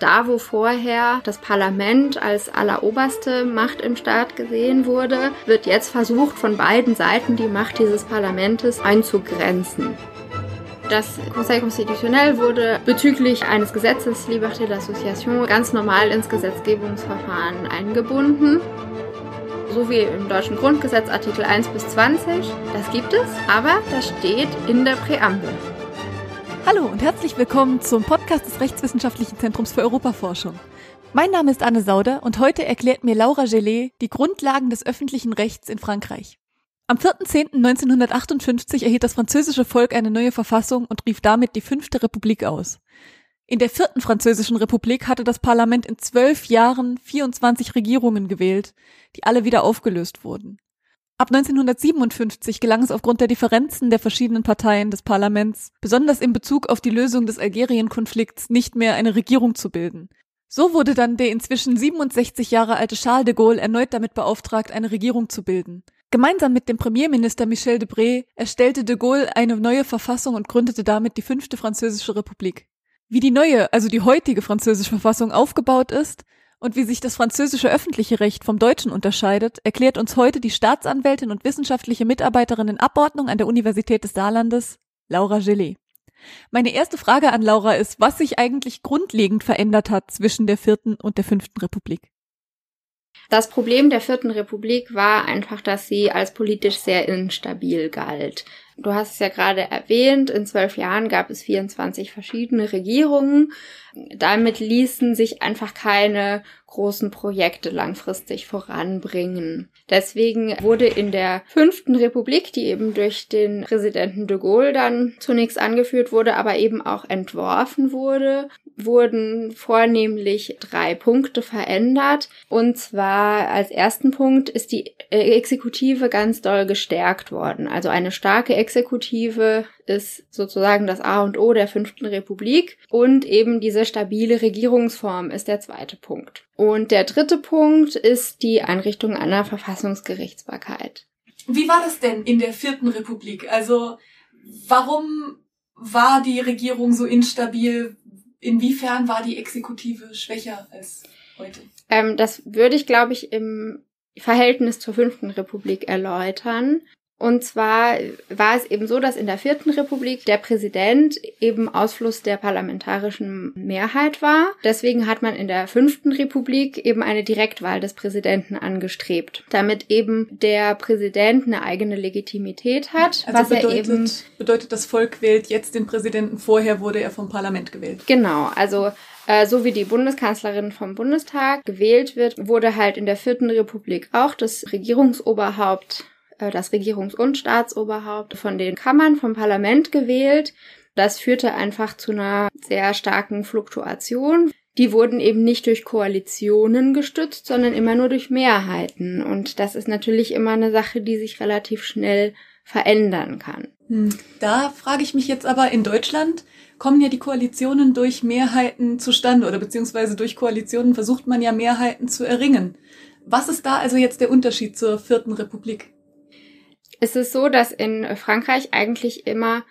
Da, wo vorher das Parlament als alleroberste Macht im Staat gesehen wurde, wird jetzt versucht, von beiden Seiten die Macht dieses Parlamentes einzugrenzen. Das Conseil Constitutionnel wurde bezüglich eines Gesetzes Liberté d'Association ganz normal ins Gesetzgebungsverfahren eingebunden. So wie im deutschen Grundgesetz Artikel 1 bis 20. Das gibt es, aber das steht in der Präambel. Hallo und herzlich willkommen zum Podcast des Rechtswissenschaftlichen Zentrums für Europaforschung. Mein Name ist Anne Sauder und heute erklärt mir Laura Gellet die Grundlagen des öffentlichen Rechts in Frankreich. Am 4.10.1958 erhielt das französische Volk eine neue Verfassung und rief damit die Fünfte Republik aus. In der vierten französischen Republik hatte das Parlament in zwölf Jahren 24 Regierungen gewählt, die alle wieder aufgelöst wurden. Ab 1957 gelang es aufgrund der Differenzen der verschiedenen Parteien des Parlaments, besonders in Bezug auf die Lösung des Algerien-Konflikts, nicht mehr eine Regierung zu bilden. So wurde dann der inzwischen 67 Jahre alte Charles de Gaulle erneut damit beauftragt, eine Regierung zu bilden. Gemeinsam mit dem Premierminister Michel Debré erstellte de Gaulle eine neue Verfassung und gründete damit die fünfte französische Republik. Wie die neue, also die heutige französische Verfassung aufgebaut ist und wie sich das französische öffentliche Recht vom deutschen unterscheidet, erklärt uns heute die Staatsanwältin und wissenschaftliche Mitarbeiterin in Abordnung an der Universität des Saarlandes, Laura Gellet. Meine erste Frage an Laura ist, was sich eigentlich grundlegend verändert hat zwischen der vierten und der fünften Republik. Das Problem der Vierten Republik war einfach, dass sie als politisch sehr instabil galt. Du hast es ja gerade erwähnt, in zwölf Jahren gab es 24 verschiedene Regierungen. Damit ließen sich einfach keine großen Projekte langfristig voranbringen. Deswegen wurde in der fünften Republik, die eben durch den Präsidenten de Gaulle dann zunächst angeführt wurde, aber eben auch entworfen wurde, wurden vornehmlich drei Punkte verändert. Und zwar als ersten Punkt ist die Exekutive ganz doll gestärkt worden. Also eine starke Exekutive ist sozusagen das A und O der fünften Republik und eben diese stabile Regierungsform ist der zweite Punkt. Und der dritte Punkt ist die Einrichtung einer Verfassungsgerichtsbarkeit. Wie war das denn in der vierten Republik? Also warum war die Regierung so instabil? Inwiefern war die Exekutive schwächer als heute? Ähm, das würde ich, glaube ich, im Verhältnis zur fünften Republik erläutern. Und zwar war es eben so, dass in der vierten Republik der Präsident eben Ausfluss der parlamentarischen Mehrheit war. Deswegen hat man in der fünften Republik eben eine Direktwahl des Präsidenten angestrebt, damit eben der Präsident eine eigene Legitimität hat. Also was bedeutet, er eben bedeutet, das Volk wählt jetzt den Präsidenten. Vorher wurde er vom Parlament gewählt. Genau, also äh, so wie die Bundeskanzlerin vom Bundestag gewählt wird, wurde halt in der vierten Republik auch das Regierungsoberhaupt das Regierungs- und Staatsoberhaupt von den Kammern vom Parlament gewählt. Das führte einfach zu einer sehr starken Fluktuation. Die wurden eben nicht durch Koalitionen gestützt, sondern immer nur durch Mehrheiten. Und das ist natürlich immer eine Sache, die sich relativ schnell verändern kann. Hm. Da frage ich mich jetzt aber, in Deutschland kommen ja die Koalitionen durch Mehrheiten zustande oder beziehungsweise durch Koalitionen versucht man ja Mehrheiten zu erringen. Was ist da also jetzt der Unterschied zur vierten Republik? Ist es so, dass in Frankreich eigentlich immer,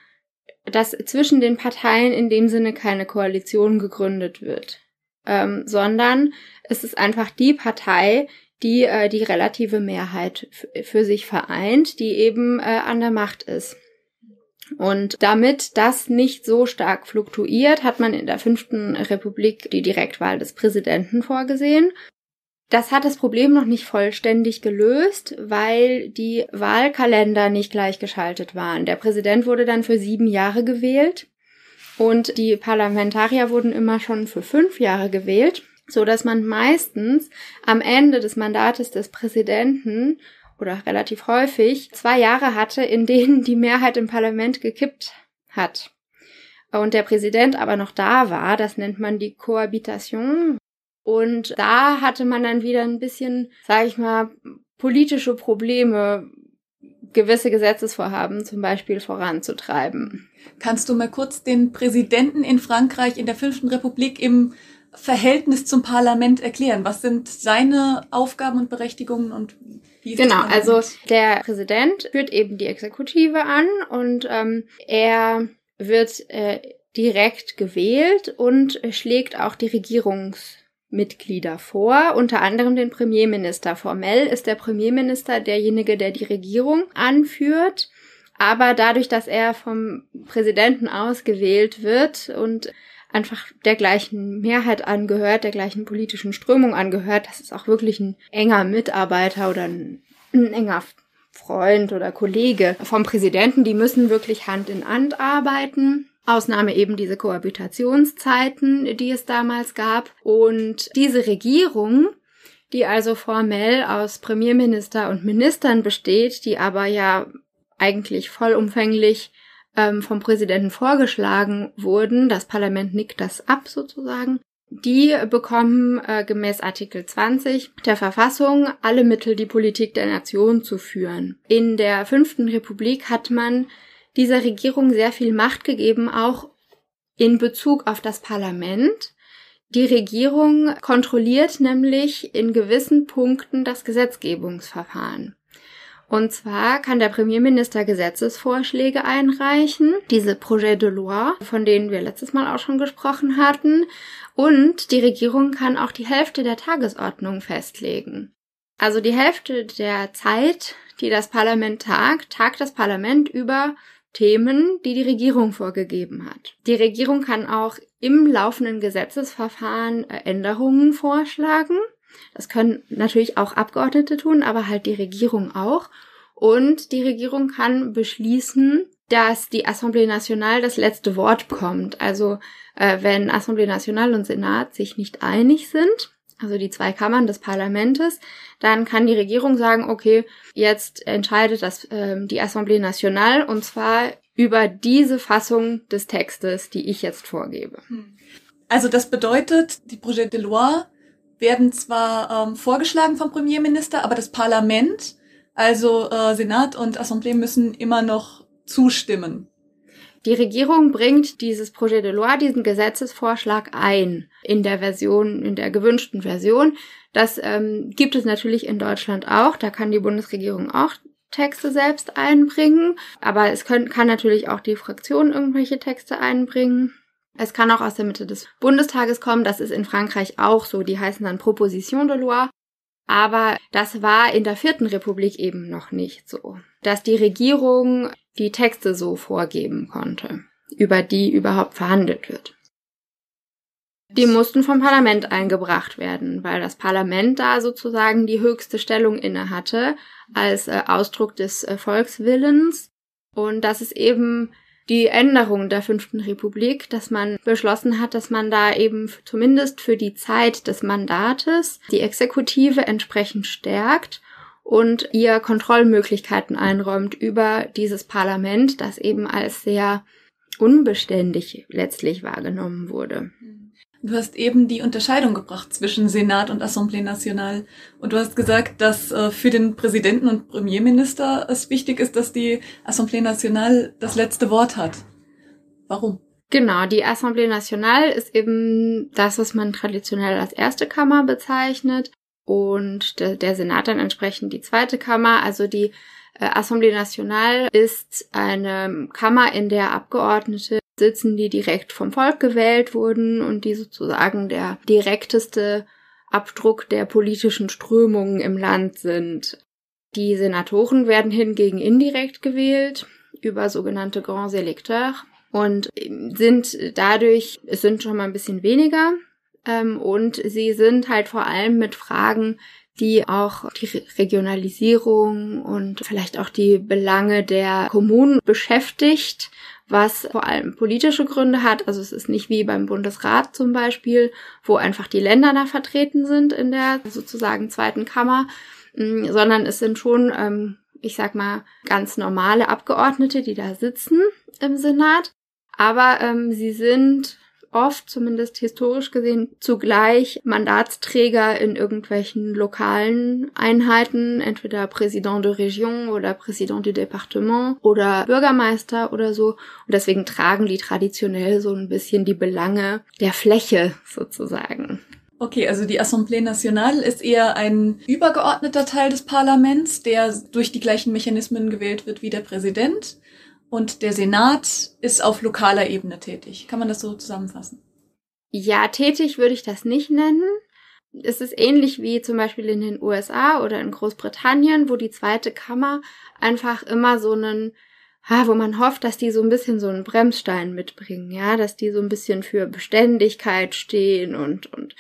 dass zwischen den Parteien in dem Sinne keine Koalition gegründet wird, ähm, sondern es ist einfach die Partei, die äh, die relative Mehrheit für sich vereint, die eben äh, an der Macht ist. Und damit das nicht so stark fluktuiert, hat man in der fünften Republik die Direktwahl des Präsidenten vorgesehen. Das hat das Problem noch nicht vollständig gelöst, weil die Wahlkalender nicht gleichgeschaltet waren. Der Präsident wurde dann für sieben Jahre gewählt und die Parlamentarier wurden immer schon für fünf Jahre gewählt, so dass man meistens am Ende des Mandates des Präsidenten oder relativ häufig zwei Jahre hatte, in denen die Mehrheit im Parlament gekippt hat und der Präsident aber noch da war. Das nennt man die Cohabitation. Und da hatte man dann wieder ein bisschen, sag ich mal, politische Probleme, gewisse Gesetzesvorhaben zum Beispiel voranzutreiben. Kannst du mal kurz den Präsidenten in Frankreich in der fünften Republik im Verhältnis zum Parlament erklären? Was sind seine Aufgaben und Berechtigungen und wie ist Genau, also der Präsident führt eben die Exekutive an und ähm, er wird äh, direkt gewählt und schlägt auch die Regierungsmitglieder vor, unter anderem den Premierminister. Formell ist der Premierminister derjenige, der die Regierung anführt, aber dadurch, dass er vom Präsidenten ausgewählt wird und einfach der gleichen Mehrheit angehört, der gleichen politischen Strömung angehört, das ist auch wirklich ein enger Mitarbeiter oder ein, ein enger Freund oder Kollege vom Präsidenten, die müssen wirklich Hand in Hand arbeiten. Ausnahme eben diese Kohabitationszeiten, die es damals gab. Und diese Regierung, die also formell aus Premierminister und Ministern besteht, die aber ja eigentlich vollumfänglich ähm, vom Präsidenten vorgeschlagen wurden, das Parlament nickt das ab sozusagen, die bekommen äh, gemäß Artikel 20 der Verfassung alle Mittel, die Politik der Nation zu führen. In der fünften Republik hat man dieser Regierung sehr viel Macht gegeben, auch in Bezug auf das Parlament. Die Regierung kontrolliert nämlich in gewissen Punkten das Gesetzgebungsverfahren. Und zwar kann der Premierminister Gesetzesvorschläge einreichen, diese Projet de loi, von denen wir letztes Mal auch schon gesprochen hatten. Und die Regierung kann auch die Hälfte der Tagesordnung festlegen. Also die Hälfte der Zeit, die das Parlament tagt, tagt das Parlament über Themen, die die Regierung vorgegeben hat. Die Regierung kann auch im laufenden Gesetzesverfahren äh, Änderungen vorschlagen. Das können natürlich auch Abgeordnete tun, aber halt die Regierung auch. Und die Regierung kann beschließen, dass die Assemblée Nationale das letzte Wort bekommt. Also äh, wenn Assemblée Nationale und Senat sich nicht einig sind, also die zwei Kammern des Parlamentes, dann kann die Regierung sagen, okay, jetzt entscheidet das äh, die Assemblée Nationale und zwar über diese Fassung des Textes, die ich jetzt vorgebe. Hm. Also das bedeutet, die Projet de loi werden zwar ähm, vorgeschlagen vom Premierminister, aber das Parlament, also äh, Senat und Assemblée müssen immer noch zustimmen. Die Regierung bringt dieses Projet de loi, diesen Gesetzesvorschlag ein in der Version, in der gewünschten Version. Das ähm, gibt es natürlich in Deutschland auch. Da kann die Bundesregierung auch Texte selbst einbringen. Aber es können, kann natürlich auch die Fraktion irgendwelche Texte einbringen. Es kann auch aus der Mitte des Bundestages kommen. Das ist in Frankreich auch so. Die heißen dann Proposition de loi. Aber das war in der vierten Republik eben noch nicht so, dass die Regierung die Texte so vorgeben konnte, über die überhaupt verhandelt wird. Die mussten vom Parlament eingebracht werden, weil das Parlament da sozusagen die höchste Stellung inne hatte als äh, Ausdruck des äh, Volkswillens. Und das ist eben die Änderung der fünften Republik, dass man beschlossen hat, dass man da eben zumindest für die Zeit des Mandates die Exekutive entsprechend stärkt und ihr Kontrollmöglichkeiten einräumt über dieses Parlament, das eben als sehr unbeständig letztlich wahrgenommen wurde. Du hast eben die Unterscheidung gebracht zwischen Senat und Assemblée Nationale. Und du hast gesagt, dass äh, für den Präsidenten und Premierminister es wichtig ist, dass die Assemblée Nationale das letzte Wort hat. Warum? Genau, die Assemblée Nationale ist eben das, was man traditionell als erste Kammer bezeichnet und der, der Senat dann entsprechend die zweite Kammer. Also die äh, Assemblée Nationale ist eine Kammer, in der Abgeordnete sitzen, die direkt vom Volk gewählt wurden und die sozusagen der direkteste Abdruck der politischen Strömungen im Land sind. Die Senatoren werden hingegen indirekt gewählt über sogenannte Grands Électeurs und sind dadurch, es sind schon mal ein bisschen weniger, ähm, und sie sind halt vor allem mit Fragen, die auch die Regionalisierung und vielleicht auch die Belange der Kommunen beschäftigt, was vor allem politische Gründe hat. Also es ist nicht wie beim Bundesrat zum Beispiel, wo einfach die Länder da vertreten sind in der sozusagen zweiten Kammer, mm, sondern es sind schon, ähm, ich sag mal, ganz normale Abgeordnete, die da sitzen im Senat. Aber ähm, sie sind oft, zumindest historisch gesehen, zugleich Mandatsträger in irgendwelchen lokalen Einheiten, entweder Président de Région oder Président du Département oder Bürgermeister oder so. Und deswegen tragen die traditionell so ein bisschen die Belange der Fläche sozusagen. Okay, also die Assemblée Nationale ist eher ein übergeordneter Teil des Parlaments, der durch die gleichen Mechanismen gewählt wird wie der Präsident. Und der Senat ist auf lokaler Ebene tätig. Kann man das so zusammenfassen? Ja, tätig würde ich das nicht nennen. Es ist ähnlich wie zum Beispiel in den USA oder in Großbritannien, wo die zweite Kammer einfach immer so einen, wo man hofft, dass die so ein bisschen so einen Bremsstein mitbringen, ja, dass die so ein bisschen für Beständigkeit stehen und, und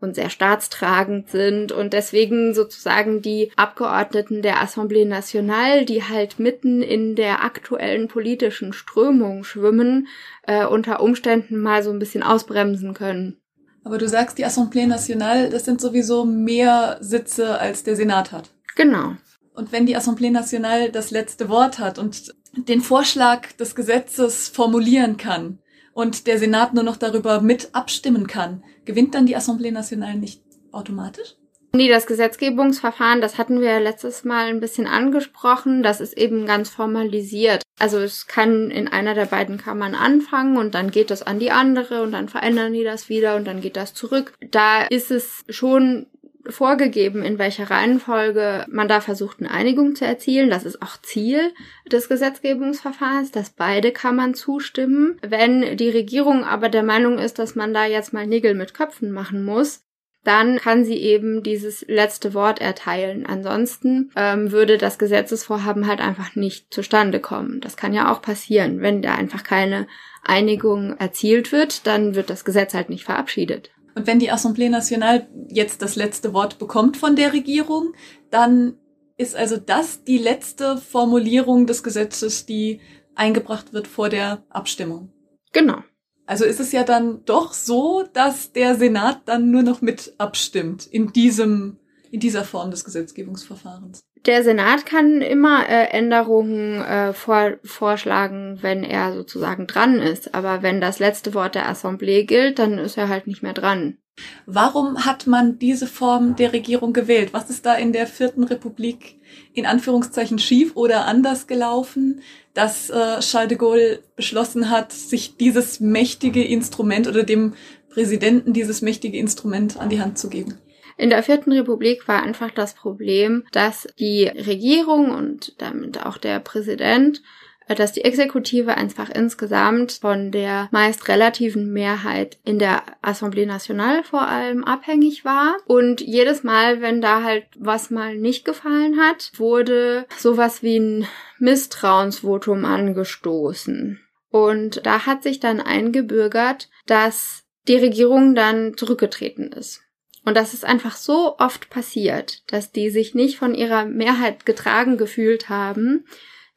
und sehr staatstragend sind und deswegen sozusagen die Abgeordneten der Assemblée Nationale, die halt mitten in der aktuellen politischen Strömung schwimmen, äh, unter Umständen mal so ein bisschen ausbremsen können. Aber du sagst, die Assemblée Nationale, das sind sowieso mehr Sitze, als der Senat hat. Genau. Und wenn die Assemblée Nationale das letzte Wort hat und den Vorschlag des Gesetzes formulieren kann, und der Senat nur noch darüber mit abstimmen kann, gewinnt dann die Assemblée Nationale nicht automatisch? Nee, das Gesetzgebungsverfahren, das hatten wir letztes Mal ein bisschen angesprochen, das ist eben ganz formalisiert. Also es kann in einer der beiden Kammern anfangen und dann geht das an die andere und dann verändern die das wieder und dann geht das zurück. Da ist es schon vorgegeben, in welcher Reihenfolge man da versucht, eine Einigung zu erzielen. Das ist auch Ziel des Gesetzgebungsverfahrens, dass beide Kammern zustimmen. Wenn die Regierung aber der Meinung ist, dass man da jetzt mal Nägel mit Köpfen machen muss, dann kann sie eben dieses letzte Wort erteilen. Ansonsten ähm, würde das Gesetzesvorhaben halt einfach nicht zustande kommen. Das kann ja auch passieren. Wenn da einfach keine Einigung erzielt wird, dann wird das Gesetz halt nicht verabschiedet. Und wenn die Assemblée Nationale jetzt das letzte Wort bekommt von der Regierung, dann ist also das die letzte Formulierung des Gesetzes, die eingebracht wird vor der Abstimmung. Genau. Also ist es ja dann doch so, dass der Senat dann nur noch mit abstimmt in diesem, in dieser Form des Gesetzgebungsverfahrens. Der Senat kann immer äh, Änderungen äh, vor, vorschlagen, wenn er sozusagen dran ist. Aber wenn das letzte Wort der Assemblée gilt, dann ist er halt nicht mehr dran. Warum hat man diese Form der Regierung gewählt? Was ist da in der vierten Republik in Anführungszeichen schief oder anders gelaufen, dass äh, Charles de Gaulle beschlossen hat, sich dieses mächtige Instrument oder dem Präsidenten dieses mächtige Instrument an die Hand zu geben? In der vierten Republik war einfach das Problem, dass die Regierung und damit auch der Präsident äh, dass die Exekutive einfach insgesamt von der meist relativen Mehrheit in der Assemblée Nationale vor allem abhängig war. Und jedes Mal, wenn da halt was mal nicht gefallen hat, wurde sowas wie ein Misstrauensvotum angestoßen. Und da hat sich dann eingebürgert, dass die Regierung dann zurückgetreten ist. Und das ist einfach so oft passiert, dass die sich nicht von ihrer Mehrheit getragen gefühlt haben,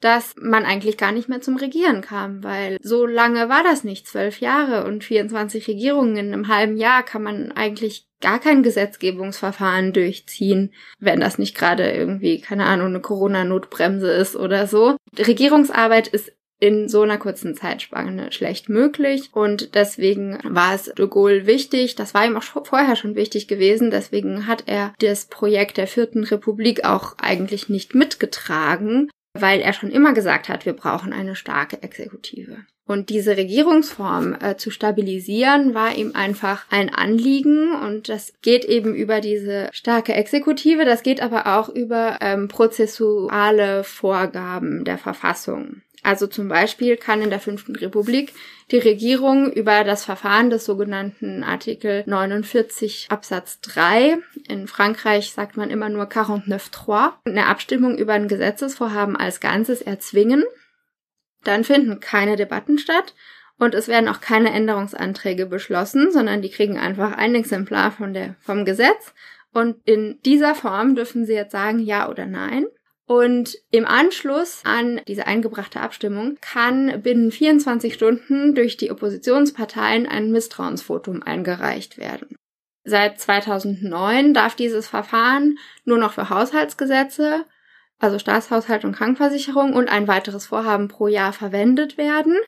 dass man eigentlich gar nicht mehr zum Regieren kam, weil so lange war das nicht, zwölf Jahre und 24 Regierungen in einem halben Jahr kann man eigentlich gar kein Gesetzgebungsverfahren durchziehen, wenn das nicht gerade irgendwie, keine Ahnung, eine Corona-Notbremse ist oder so. Regierungsarbeit ist in so einer kurzen Zeitspanne schlecht möglich und deswegen war es de Gaulle wichtig, das war ihm auch vorher schon wichtig gewesen, deswegen hat er das Projekt der Vierten Republik auch eigentlich nicht mitgetragen, weil er schon immer gesagt hat, wir brauchen eine starke Exekutive. Und diese Regierungsform äh, zu stabilisieren war ihm einfach ein Anliegen und das geht eben über diese starke Exekutive, das geht aber auch über ähm, prozessuale Vorgaben der Verfassung. Also zum Beispiel kann in der Fünften Republik die Regierung über das Verfahren des sogenannten Artikel 49 Absatz 3, in Frankreich sagt man immer nur 49.3, eine Abstimmung über ein Gesetzesvorhaben als Ganzes erzwingen. Dann finden keine Debatten statt und es werden auch keine Änderungsanträge beschlossen, sondern die kriegen einfach ein Exemplar von der, vom Gesetz und in dieser Form dürfen sie jetzt sagen ja oder nein. Und im Anschluss an diese eingebrachte Abstimmung kann binnen 24 Stunden durch die Oppositionsparteien ein Misstrauensvotum eingereicht werden. Seit 2009 darf dieses Verfahren nur noch für Haushaltsgesetze, also Staatshaushalt und Krankenversicherung und ein weiteres Vorhaben pro Jahr verwendet werden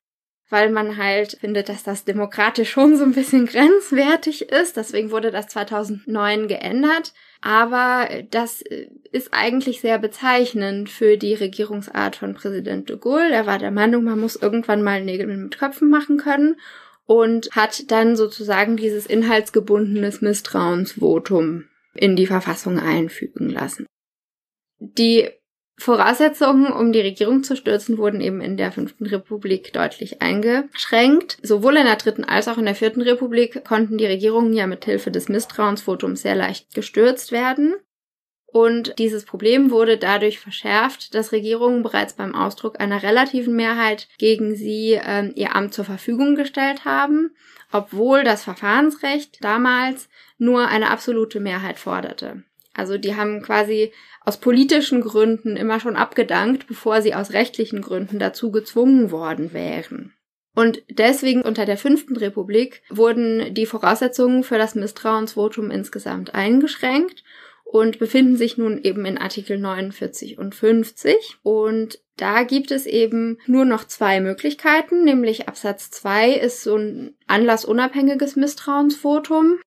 weil man halt findet, dass das demokratisch schon so ein bisschen grenzwertig ist. Deswegen wurde das 2009 geändert. Aber das ist eigentlich sehr bezeichnend für die Regierungsart von Präsident de Gaulle. Er war der Meinung, man muss irgendwann mal Nägel mit Köpfen machen können und hat dann sozusagen dieses inhaltsgebundenes Misstrauensvotum in die Verfassung einfügen lassen. Die Voraussetzungen, um die Regierung zu stürzen, wurden eben in der Fünften Republik deutlich eingeschränkt. Sowohl in der Dritten als auch in der Vierten Republik konnten die Regierungen ja mit Hilfe des Misstrauensvotums sehr leicht gestürzt werden. Und dieses Problem wurde dadurch verschärft, dass Regierungen bereits beim Ausdruck einer relativen Mehrheit gegen sie äh, ihr Amt zur Verfügung gestellt haben, obwohl das Verfahrensrecht damals nur eine absolute Mehrheit forderte. Also die haben quasi aus politischen Gründen immer schon abgedankt, bevor sie aus rechtlichen Gründen dazu gezwungen worden wären. Und deswegen unter der fünften Republik wurden die Voraussetzungen für das Misstrauensvotum insgesamt eingeschränkt und befinden sich nun eben in Artikel 49 und 50. Und da gibt es eben nur noch zwei Möglichkeiten, nämlich Absatz 2 ist so ein anlassunabhängiges Misstrauensvotum.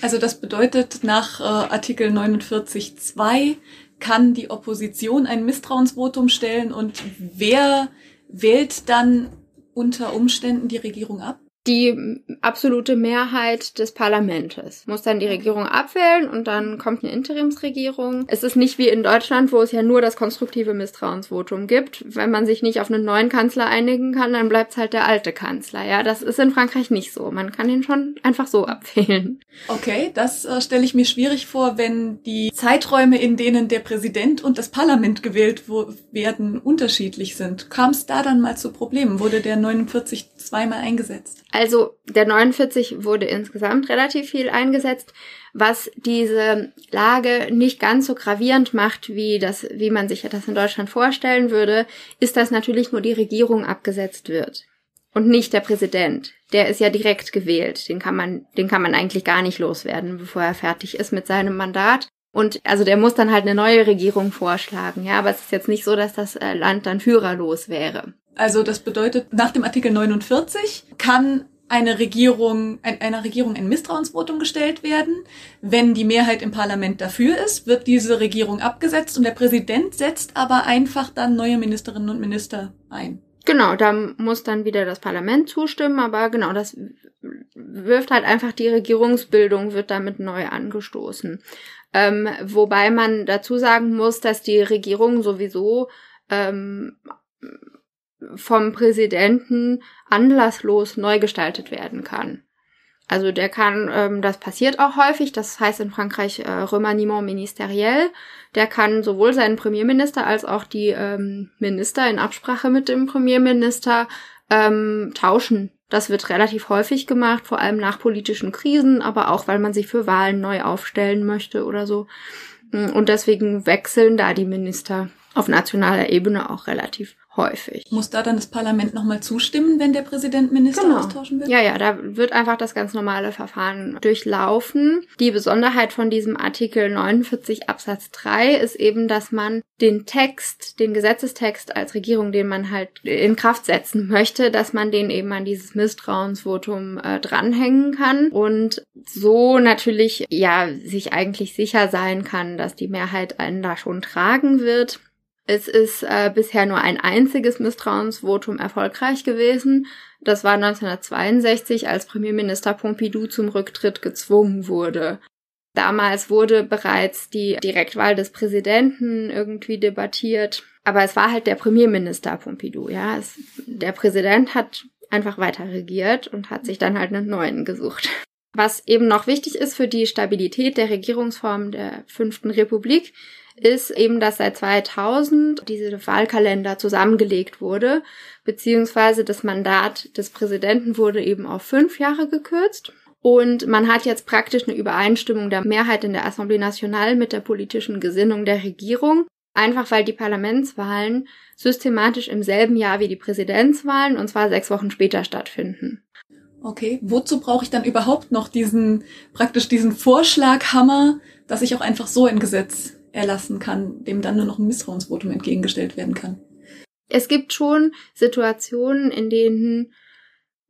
Also das bedeutet, nach äh, Artikel 49.2 kann die Opposition ein Misstrauensvotum stellen und wer wählt dann unter Umständen die Regierung ab? Die absolute Mehrheit des Parlamentes muss dann die Regierung abwählen und dann kommt eine Interimsregierung. Es ist nicht wie in Deutschland, wo es ja nur das konstruktive Misstrauensvotum gibt. Wenn man sich nicht auf einen neuen Kanzler einigen kann, dann bleibt es halt der alte Kanzler. Ja, das ist in Frankreich nicht so. Man kann ihn schon einfach so abwählen. Okay, das äh, stelle ich mir schwierig vor, wenn die Zeiträume, in denen der Präsident und das Parlament gewählt werden, unterschiedlich sind. Kam es da dann mal zu Problemen? Wurde der 49 zweimal eingesetzt? Also der 49 wurde insgesamt relativ viel eingesetzt, was diese Lage nicht ganz so gravierend macht, wie das, wie man sich das in Deutschland vorstellen würde, ist, dass natürlich nur die Regierung abgesetzt wird und nicht der Präsident. Der ist ja direkt gewählt. Den kann man, den kann man eigentlich gar nicht loswerden, bevor er fertig ist mit seinem Mandat. Und also der muss dann halt eine neue Regierung vorschlagen, ja, aber es ist jetzt nicht so, dass das äh, Land dann führerlos wäre. Also das bedeutet, nach dem Artikel 49 kann eine Regierung, ein, einer Regierung ein Misstrauensvotum gestellt werden. Wenn die Mehrheit im Parlament dafür ist, wird diese Regierung abgesetzt und der Präsident setzt aber einfach dann neue Ministerinnen und Minister ein. Genau, da muss dann wieder das Parlament zustimmen, aber genau, das wirft halt einfach die Regierungsbildung, wird damit neu angestoßen. Ähm, wobei man dazu sagen muss, dass die Regierung sowieso ähm, vom Präsidenten anlasslos neu gestaltet werden kann. Also der kann, ähm, das passiert auch häufig, das heißt in Frankreich äh, Remaniement ministeriel, der kann sowohl seinen Premierminister als auch die ähm, Minister in Absprache mit dem Premierminister ähm, tauschen. Das wird relativ häufig gemacht, vor allem nach politischen Krisen, aber auch weil man sich für Wahlen neu aufstellen möchte oder so. Und deswegen wechseln da die Minister auf nationaler Ebene auch relativ häufig. Muss da dann das Parlament nochmal zustimmen, wenn der Präsident Minister genau. austauschen will? Ja, ja, da wird einfach das ganz normale Verfahren durchlaufen. Die Besonderheit von diesem Artikel 49 Absatz 3 ist eben, dass man den Text, den Gesetzestext als Regierung, den man halt in Kraft setzen möchte, dass man den eben an dieses Misstrauensvotum äh, dranhängen kann und so natürlich ja sich eigentlich sicher sein kann, dass die Mehrheit einen da schon tragen wird. Es ist äh, bisher nur ein einziges Misstrauensvotum erfolgreich gewesen. Das war 1962, als Premierminister Pompidou zum Rücktritt gezwungen wurde. Damals wurde bereits die Direktwahl des Präsidenten irgendwie debattiert. Aber es war halt der Premierminister Pompidou, ja. Es, der Präsident hat einfach weiter regiert und hat sich dann halt einen neuen gesucht. Was eben noch wichtig ist für die Stabilität der Regierungsform der Fünften Republik, ist eben, dass seit 2000 diese Wahlkalender zusammengelegt wurde, beziehungsweise das Mandat des Präsidenten wurde eben auf fünf Jahre gekürzt. Und man hat jetzt praktisch eine Übereinstimmung der Mehrheit in der Assemblée Nationale mit der politischen Gesinnung der Regierung. Einfach weil die Parlamentswahlen systematisch im selben Jahr wie die Präsidentswahlen, und zwar sechs Wochen später stattfinden. Okay, wozu brauche ich dann überhaupt noch diesen, praktisch diesen Vorschlaghammer, dass ich auch einfach so ein Gesetz erlassen kann, dem dann nur noch ein Misstrauensvotum entgegengestellt werden kann. Es gibt schon Situationen, in denen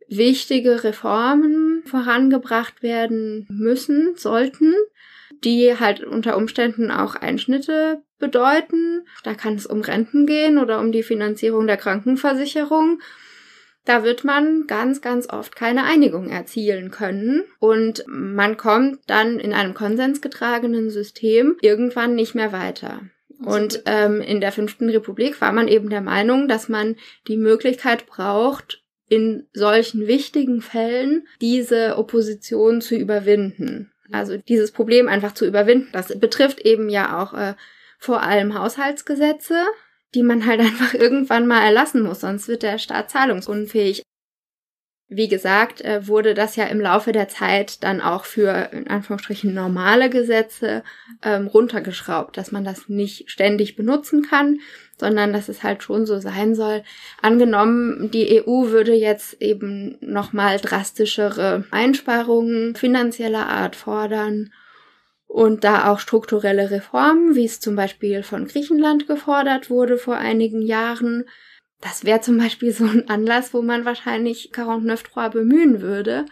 wichtige Reformen vorangebracht werden müssen, sollten, die halt unter Umständen auch Einschnitte bedeuten. Da kann es um Renten gehen oder um die Finanzierung der Krankenversicherung da wird man ganz, ganz oft keine Einigung erzielen können und man kommt dann in einem konsensgetragenen System irgendwann nicht mehr weiter. Und ähm, in der fünften Republik war man eben der Meinung, dass man die Möglichkeit braucht, in solchen wichtigen Fällen diese Opposition zu überwinden. Also dieses Problem einfach zu überwinden. Das betrifft eben ja auch äh, vor allem Haushaltsgesetze, die man halt einfach irgendwann mal erlassen muss, sonst wird der Staat zahlungsunfähig. Wie gesagt, äh, wurde das ja im Laufe der Zeit dann auch für in Anführungsstrichen normale Gesetze ähm, runtergeschraubt, dass man das nicht ständig benutzen kann, sondern dass es halt schon so sein soll. Angenommen, die EU würde jetzt eben nochmal drastischere Einsparungen finanzieller Art fordern und da auch strukturelle Reformen, wie es zum Beispiel von Griechenland gefordert wurde vor einigen Jahren. Das wäre zum Beispiel so ein Anlass, wo man wahrscheinlich 49.3 bemühen würde,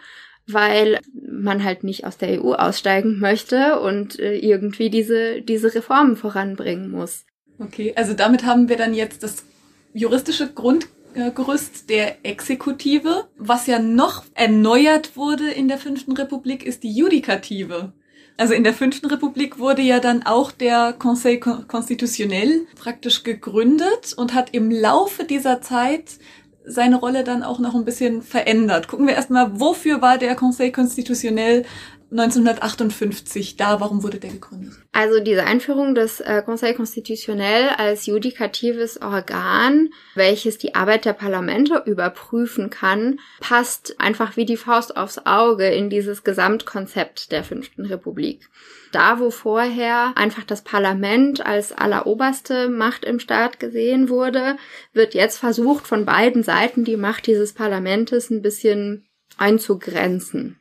weil man halt nicht aus der EU aussteigen möchte und äh, irgendwie diese, diese Reformen voranbringen muss. Okay, also damit haben wir dann jetzt das juristische Grundgerüst der Exekutive. Was ja noch erneuert wurde in der Fünften Republik, ist die Judikative. Also in der fünften Republik wurde ja dann auch der Conseil Constitutionnel praktisch gegründet und hat im Laufe dieser Zeit seine Rolle dann auch noch ein bisschen verändert. Gucken wir erstmal, wofür war der Conseil Constitutionnel 1958 da? Warum wurde der gegründet? Also diese Einführung des äh, Conseil Constitutionnel als judikatives Organ, welches die Arbeit der Parlamente überprüfen kann, passt einfach wie die Faust aufs Auge in dieses Gesamtkonzept der Fünften Republik. Da, wo vorher einfach das Parlament als alleroberste Macht im Staat gesehen wurde, wird jetzt versucht, von beiden Seiten die Macht dieses Parlamentes ein bisschen einzugrenzen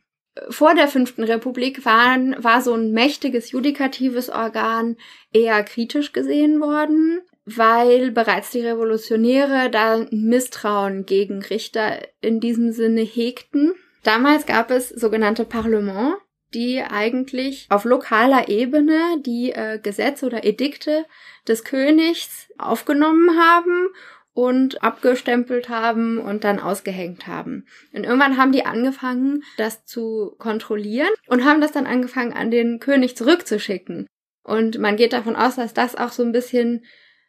vor der Fünften Republik waren, war so ein mächtiges judikatives Organ eher kritisch gesehen worden, weil bereits die Revolutionäre da Misstrauen gegen Richter in diesem Sinne hegten. Damals gab es sogenannte Parlement, die eigentlich auf lokaler Ebene die äh, Gesetze oder Edikte des Königs aufgenommen haben und abgestempelt haben und dann ausgehängt haben. Und irgendwann haben die angefangen, das zu kontrollieren und haben das dann angefangen, an den König zurückzuschicken. Und man geht davon aus, dass das auch so ein bisschen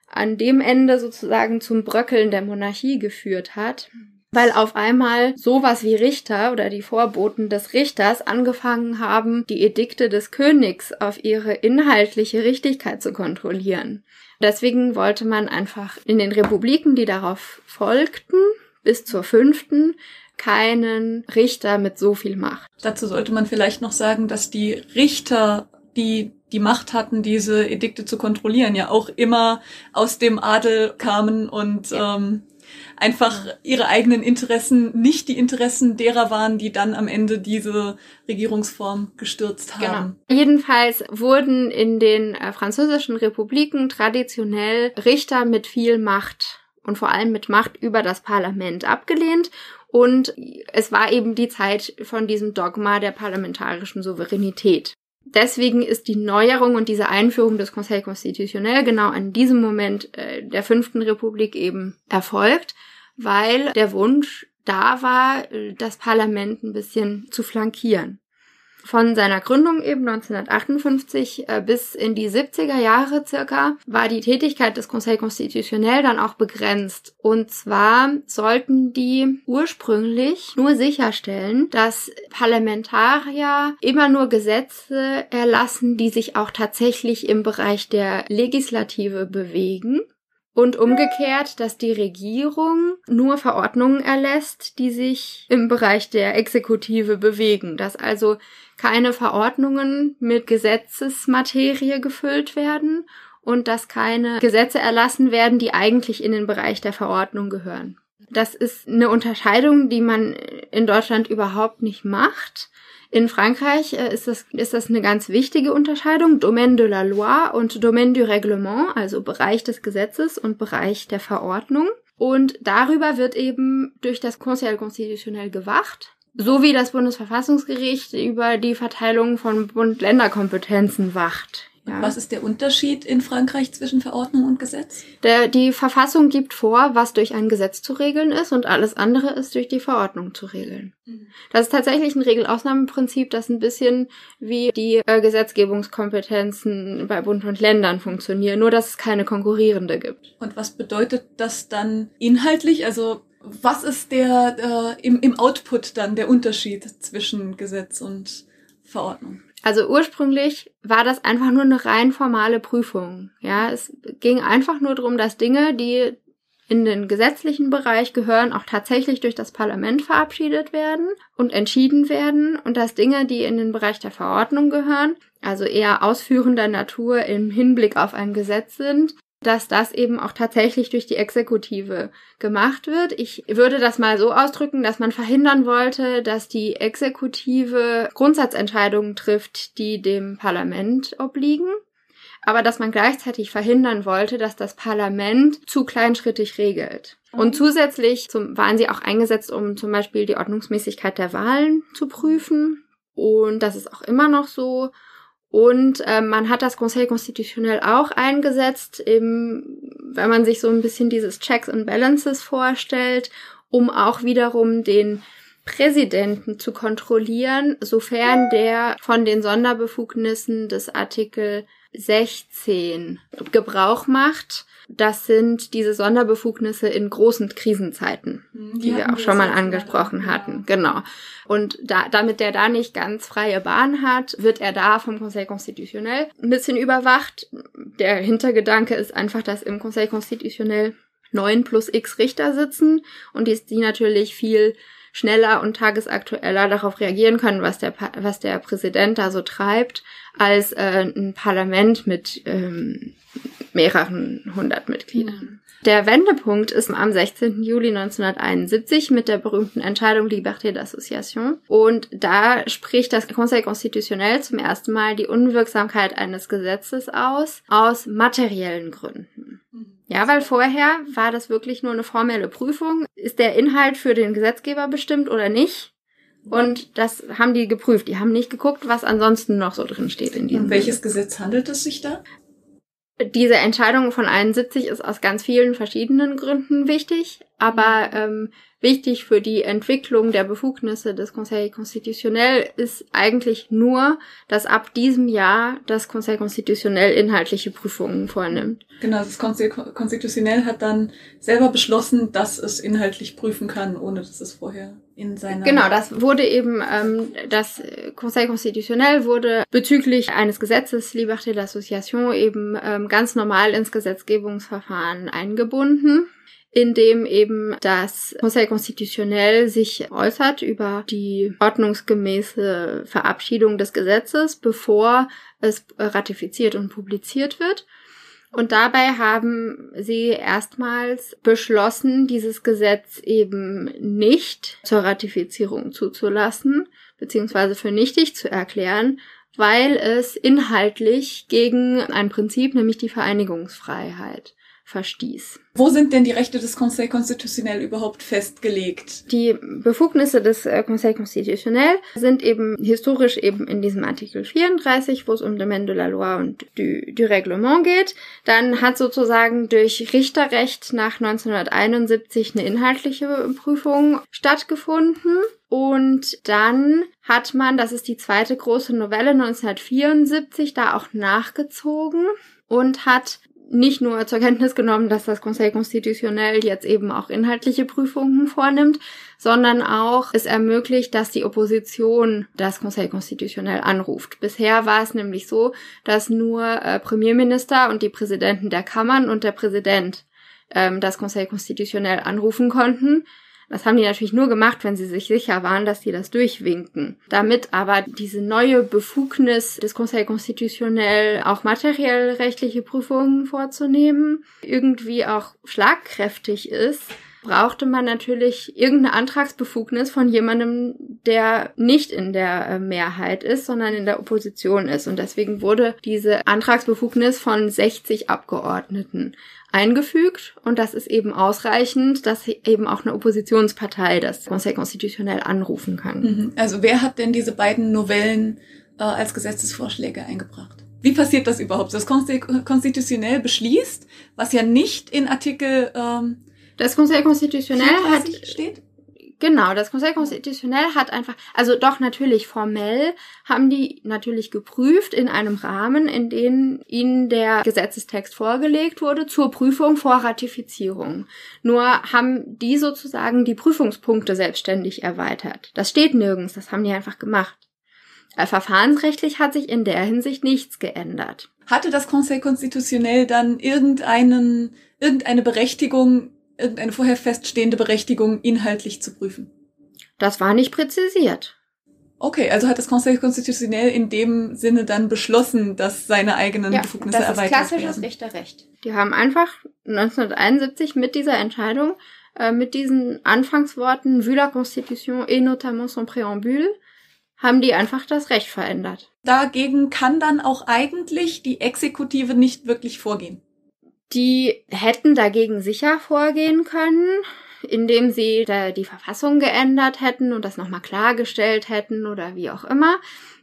an dem Ende sozusagen zum Bröckeln der Monarchie geführt hat, weil auf einmal sowas wie Richter oder die Vorboten des Richters angefangen haben, die Edikte des Königs auf ihre inhaltliche Richtigkeit zu kontrollieren. Deswegen wollte man einfach in den Republiken, die darauf folgten, bis zur fünften, keinen Richter mit so viel Macht. Dazu sollte man vielleicht noch sagen, dass die Richter, die die Macht hatten, diese Edikte zu kontrollieren, ja auch immer aus dem Adel kamen und ja. ähm, einfach ihre eigenen Interessen nicht die Interessen derer waren, die dann am Ende diese Regierungsform gestürzt genau. haben. Genau. Jedenfalls wurden in den äh, französischen Republiken traditionell Richter mit viel Macht und vor allem mit Macht über das Parlament abgelehnt und es war eben die Zeit von diesem Dogma der parlamentarischen Souveränität. Deswegen ist die Neuerung und diese Einführung des Conseil Constitutionnel genau an diesem Moment äh, der fünften Republik eben erfolgt, weil der Wunsch da war, das Parlament ein bisschen zu flankieren. Von seiner Gründung eben 1958 äh, bis in die 70er Jahre circa war die Tätigkeit des Conseil Constitutionnel dann auch begrenzt. Und zwar sollten die ursprünglich nur sicherstellen, dass Parlamentarier immer nur Gesetze erlassen, die sich auch tatsächlich im Bereich der Legislative bewegen und umgekehrt, dass die Regierung nur Verordnungen erlässt, die sich im Bereich der Exekutive bewegen, dass also keine Verordnungen mit Gesetzesmaterie gefüllt werden und dass keine Gesetze erlassen werden, die eigentlich in den Bereich der Verordnung gehören. Das ist eine Unterscheidung, die man in Deutschland überhaupt nicht macht. In Frankreich äh, ist, das, ist das eine ganz wichtige Unterscheidung. Domaine de la loi und Domaine du règlement, also Bereich des Gesetzes und Bereich der Verordnung. Und darüber wird eben durch das Conseil constitutionnel gewacht so wie das Bundesverfassungsgericht über die Verteilung von Bund-Länder-Kompetenzen wacht. Ja. Was ist der Unterschied in Frankreich zwischen Verordnung und Gesetz? Der, die Verfassung gibt vor, was durch ein Gesetz zu regeln ist und alles andere ist durch die Verordnung zu regeln. Mhm. Das ist tatsächlich ein Regelausnahmeprinzip, das ein bisschen wie die äh, Gesetzgebungskompetenzen bei Bund und Ländern funktionieren, nur dass es keine konkurrierende gibt. Und was bedeutet das dann inhaltlich? Also was ist der äh, im, im Output dann der Unterschied zwischen Gesetz und Verordnung? Also ursprünglich war das einfach nur eine rein formale Prüfung. Ja, es ging einfach nur darum, dass Dinge, die in den gesetzlichen Bereich gehören, auch tatsächlich durch das Parlament verabschiedet werden und entschieden werden und dass Dinge, die in den Bereich der Verordnung gehören, also eher ausführender Natur im Hinblick auf ein Gesetz sind, dass das eben auch tatsächlich durch die Exekutive gemacht wird. Ich würde das mal so ausdrücken, dass man verhindern wollte, dass die Exekutive Grundsatzentscheidungen trifft, die dem Parlament obliegen, aber dass man gleichzeitig verhindern wollte, dass das Parlament zu kleinschrittig regelt. Und mhm. zusätzlich zum, waren sie auch eingesetzt, um zum Beispiel die Ordnungsmäßigkeit der Wahlen zu prüfen. Und das ist auch immer noch so. Und äh, man hat das Conseil Constitutionnel auch eingesetzt, im, wenn man sich so ein bisschen dieses Checks and Balances vorstellt, um auch wiederum den Präsidenten zu kontrollieren, sofern der von den Sonderbefugnissen des Artikel 16 Gebrauch macht. Das sind diese Sonderbefugnisse in großen Krisenzeiten, die, die wir auch schon mal angesprochen hatten. Genau. Und da, damit der da nicht ganz freie Bahn hat, wird er da vom Conseil Constitutionnel ein bisschen überwacht. Der Hintergedanke ist einfach, dass im Conseil Constitutionnel neun plus x Richter sitzen und die, die natürlich viel schneller und tagesaktueller darauf reagieren können, was der, was der Präsident da so treibt, als äh, ein Parlament mit ähm, mehreren hundert Mitgliedern. Der Wendepunkt ist am 16. Juli 1971 mit der berühmten Entscheidung Liberté d'association. Und da spricht das Conseil Constitutionnel zum ersten Mal die Unwirksamkeit eines Gesetzes aus, aus materiellen Gründen. Mhm. Ja, weil vorher war das wirklich nur eine formelle Prüfung. Ist der Inhalt für den Gesetzgeber bestimmt oder nicht? Und das haben die geprüft. Die haben nicht geguckt, was ansonsten noch so drin steht in diesem. Um welches Gesetz handelt es sich da? Diese Entscheidung von 71 ist aus ganz vielen verschiedenen Gründen wichtig, aber ähm, wichtig für die Entwicklung der Befugnisse des Conseil Constitutionnel ist eigentlich nur, dass ab diesem Jahr das Conseil Constitutionnel inhaltliche Prüfungen vornimmt. Genau, das Conseil Constitutionnel hat dann selber beschlossen, dass es inhaltlich prüfen kann, ohne dass es vorher in seiner... Genau, das wurde eben, ähm, das Conseil Constitutionnel wurde bezüglich eines Gesetzes Liberté d'Association eben ähm, ganz normal ins Gesetzgebungsverfahren eingebunden in dem eben das Conseil Constitutionnel sich äußert über die ordnungsgemäße Verabschiedung des Gesetzes, bevor es ratifiziert und publiziert wird. Und dabei haben sie erstmals beschlossen, dieses Gesetz eben nicht zur Ratifizierung zuzulassen, beziehungsweise für nichtig zu erklären, weil es inhaltlich gegen ein Prinzip, nämlich die Vereinigungsfreiheit, verstieß. Wo sind denn die Rechte des Conseil Constitutionnel überhaupt festgelegt? Die Befugnisse des äh, Conseil Constitutionnel sind eben historisch eben in diesem Artikel 34, wo es um Domaine de la Loi und du, du Règlement geht. Dann hat sozusagen durch Richterrecht nach 1971 eine inhaltliche Prüfung stattgefunden. Und dann hat man, das ist die zweite große Novelle 1974, da auch nachgezogen und hat nicht nur zur Kenntnis genommen, dass das Conseil Constitutionnel jetzt eben auch inhaltliche Prüfungen vornimmt, sondern auch es ermöglicht, dass die Opposition das Conseil Constitutionnel anruft. Bisher war es nämlich so, dass nur äh, Premierminister und die Präsidenten der Kammern und der Präsident ähm, das Conseil Constitutionnel anrufen konnten. Das haben die natürlich nur gemacht, wenn sie sich sicher waren, dass die das durchwinken. Damit aber diese neue Befugnis des Conseil Constitutionnel auch materiell rechtliche Prüfungen vorzunehmen, irgendwie auch schlagkräftig ist, brauchte man natürlich irgendeine Antragsbefugnis von jemandem, der nicht in der äh, Mehrheit ist, sondern in der Opposition ist. Und deswegen wurde diese Antragsbefugnis von 60 Abgeordneten eingefügt und das ist eben ausreichend, dass eben auch eine Oppositionspartei das Conseil Constitutionnel anrufen kann. Mhm. Also wer hat denn diese beiden Novellen äh, als Gesetzesvorschläge eingebracht? Wie passiert das überhaupt? Das konstitutionell beschließt, was ja nicht in Artikel ähm, das Conseil Constitutionnel hat steht. Genau, das Conseil Constitutionnel hat einfach, also doch natürlich formell haben die natürlich geprüft in einem Rahmen, in dem ihnen der Gesetzestext vorgelegt wurde zur Prüfung vor Ratifizierung. Nur haben die sozusagen die Prüfungspunkte selbstständig erweitert. Das steht nirgends, das haben die einfach gemacht. Äh, verfahrensrechtlich hat sich in der Hinsicht nichts geändert. Hatte das Conseil Constitutionnel dann irgendeinen, irgendeine Berechtigung, irgendeine vorher feststehende Berechtigung inhaltlich zu prüfen? Das war nicht präzisiert. Okay, also hat das Conseil Constitutionnel in dem Sinne dann beschlossen, dass seine eigenen ja, Befugnisse das erweitert werden. Das ist klassisches Richterrecht. Die haben einfach 1971 mit dieser Entscheidung, äh, mit diesen Anfangsworten vu la Constitution et notamment son préambule, haben die einfach das Recht verändert. Dagegen kann dann auch eigentlich die Exekutive nicht wirklich vorgehen. Die hätten dagegen sicher vorgehen können, indem sie die Verfassung geändert hätten und das nochmal klargestellt hätten oder wie auch immer.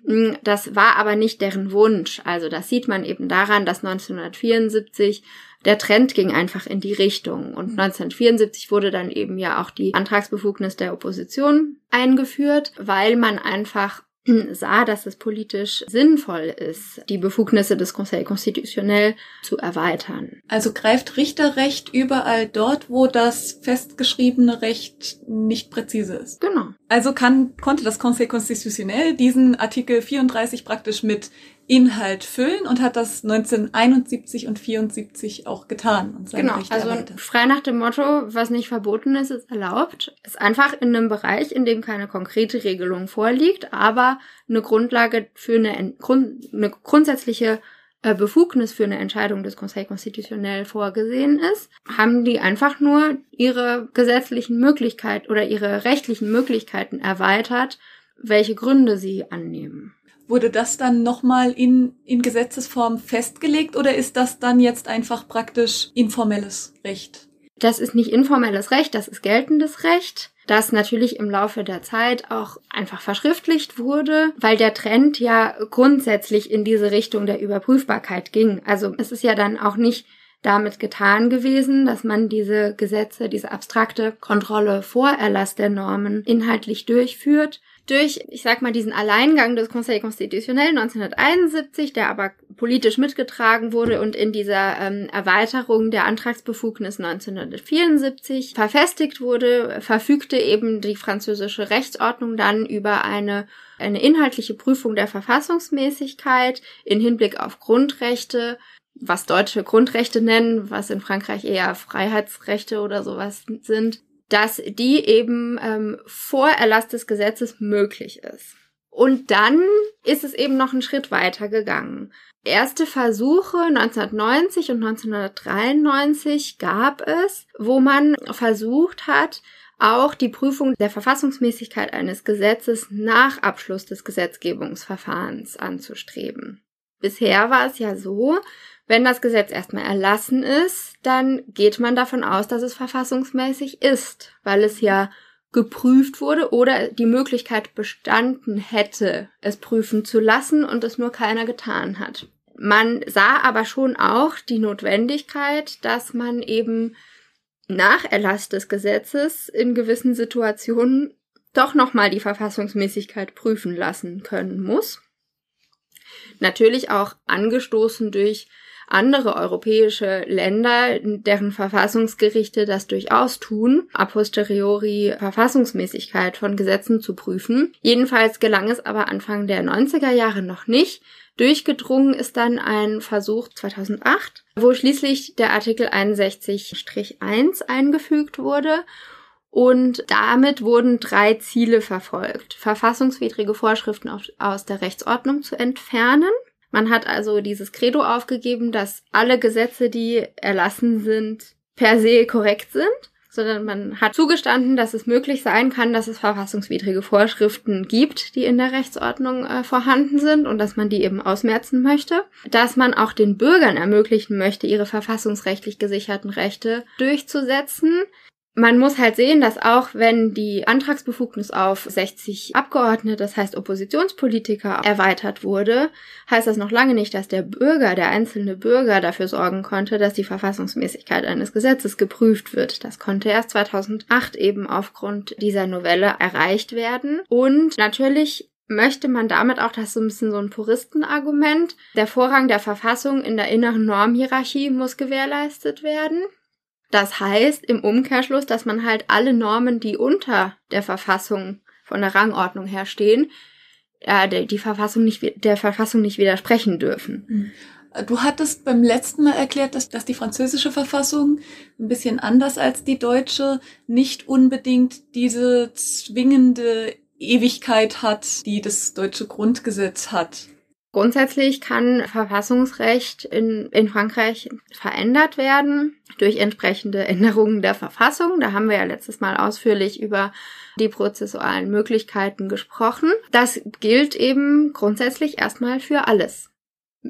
Mm, das war aber nicht deren Wunsch. Also das sieht man eben daran, dass 1974 der Trend ging einfach in die Richtung. Und 1974 wurde dann eben ja auch die Antragsbefugnis der Opposition eingeführt, weil man einfach sah, dass es politisch sinnvoll ist, die Befugnisse des Conseil Constitutionnel zu erweitern. Also greift Richterrecht überall dort, wo das festgeschriebene Recht nicht präzise ist. Genau. Also kann, konnte das Conseil Constitutionnel diesen Artikel 34 praktisch mit Inhalt füllen und hat das 1971 und 74 auch getan und genau, Rechte also erweitert. frei nach dem Motto, was nicht verboten ist, ist erlaubt, ist einfach in einem Bereich, in dem keine konkrete Regelung vorliegt, aber eine Grundlage für eine, Grund, eine grundsätzliche äh, Befugnis für eine Entscheidung des Conseil Constitutionnel vorgesehen ist, haben die einfach nur ihre gesetzlichen Möglichkeiten oder ihre rechtlichen Möglichkeiten erweitert, welche Gründe sie annehmen. Wurde das dann nochmal in, in Gesetzesform festgelegt oder ist das dann jetzt einfach praktisch informelles Recht? Das ist nicht informelles Recht, das ist geltendes Recht, das natürlich im Laufe der Zeit auch einfach verschriftlicht wurde, weil der Trend ja grundsätzlich in diese Richtung der Überprüfbarkeit ging. Also es ist ja dann auch nicht damit getan gewesen, dass man diese Gesetze, diese abstrakte Kontrolle vor Erlass der Normen inhaltlich durchführt, durch, ich sag mal, diesen Alleingang des Conseil Constitutionnel 1971, der aber politisch mitgetragen wurde und in dieser ähm, Erweiterung der Antragsbefugnis 1974 verfestigt wurde, verfügte eben die französische Rechtsordnung dann über eine eine inhaltliche Prüfung der Verfassungsmäßigkeit in Hinblick auf Grundrechte, was deutsche Grundrechte nennen, was in Frankreich eher Freiheitsrechte oder sowas sind, dass die eben ähm, vor Erlass des Gesetzes möglich ist. Und dann ist es eben noch einen Schritt weiter gegangen. Erste Versuche 1990 und 1993 gab es, wo man versucht hat, auch die Prüfung der Verfassungsmäßigkeit eines Gesetzes nach Abschluss des Gesetzgebungsverfahrens anzustreben. Bisher war es ja so, wenn das Gesetz erstmal erlassen ist, dann geht man davon aus, dass es verfassungsmäßig ist, weil es ja geprüft wurde oder die Möglichkeit bestanden hätte, es prüfen zu lassen und es nur keiner getan hat. Man sah aber schon auch die Notwendigkeit, dass man eben nach Erlass des Gesetzes in gewissen Situationen doch nochmal die Verfassungsmäßigkeit prüfen lassen können muss. Natürlich auch angestoßen durch andere europäische Länder, deren Verfassungsgerichte das durchaus tun, a posteriori Verfassungsmäßigkeit von Gesetzen zu prüfen. Jedenfalls gelang es aber Anfang der 90er Jahre noch nicht. Durchgedrungen ist dann ein Versuch 2008, wo schließlich der Artikel 61-1 eingefügt wurde und damit wurden drei Ziele verfolgt. Verfassungswidrige Vorschriften aus der Rechtsordnung zu entfernen, man hat also dieses Credo aufgegeben, dass alle Gesetze, die erlassen sind, per se korrekt sind, sondern man hat zugestanden, dass es möglich sein kann, dass es verfassungswidrige Vorschriften gibt, die in der Rechtsordnung äh, vorhanden sind und dass man die eben ausmerzen möchte, dass man auch den Bürgern ermöglichen möchte, ihre verfassungsrechtlich gesicherten Rechte durchzusetzen, man muss halt sehen, dass auch wenn die Antragsbefugnis auf 60 Abgeordnete, das heißt Oppositionspolitiker, erweitert wurde, heißt das noch lange nicht, dass der Bürger, der einzelne Bürger dafür sorgen konnte, dass die Verfassungsmäßigkeit eines Gesetzes geprüft wird. Das konnte erst 2008 eben aufgrund dieser Novelle erreicht werden. Und natürlich möchte man damit auch, das so ein bisschen so ein Puristenargument, der Vorrang der Verfassung in der inneren Normhierarchie muss gewährleistet werden. Das heißt im Umkehrschluss, dass man halt alle Normen, die unter der Verfassung von der Rangordnung her stehen, äh, die Verfassung nicht, der Verfassung nicht widersprechen dürfen. Mhm. Du hattest beim letzten Mal erklärt, dass, dass die französische Verfassung ein bisschen anders als die deutsche nicht unbedingt diese zwingende Ewigkeit hat, die das deutsche Grundgesetz hat. Grundsätzlich kann Verfassungsrecht in, in Frankreich verändert werden durch entsprechende Änderungen der Verfassung. Da haben wir ja letztes Mal ausführlich über die prozessualen Möglichkeiten gesprochen. Das gilt eben grundsätzlich erstmal für alles.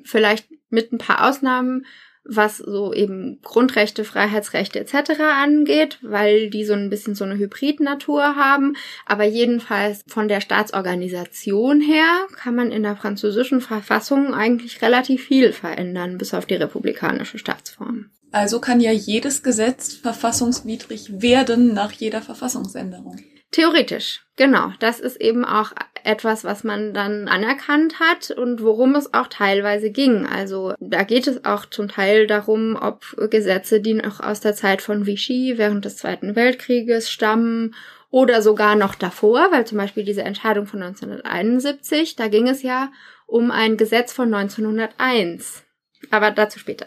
Vielleicht mit ein paar Ausnahmen was so eben Grundrechte, Freiheitsrechte etc. angeht, weil die so ein bisschen so eine Hybrid-Natur haben. Aber jedenfalls von der Staatsorganisation her kann man in der französischen Verfassung eigentlich relativ viel verändern, bis auf die republikanische Staatsform. Also kann ja jedes Gesetz verfassungswidrig werden nach jeder Verfassungsänderung. Theoretisch, genau. Das ist eben auch etwas, was man dann anerkannt hat und worum es auch teilweise ging. Also da geht es auch zum Teil darum, ob Gesetze, die noch aus der Zeit von Vichy während des Zweiten Weltkrieges stammen oder sogar noch davor, weil zum Beispiel diese Entscheidung von 1971, da ging es ja um ein Gesetz von 1901. Aber dazu später.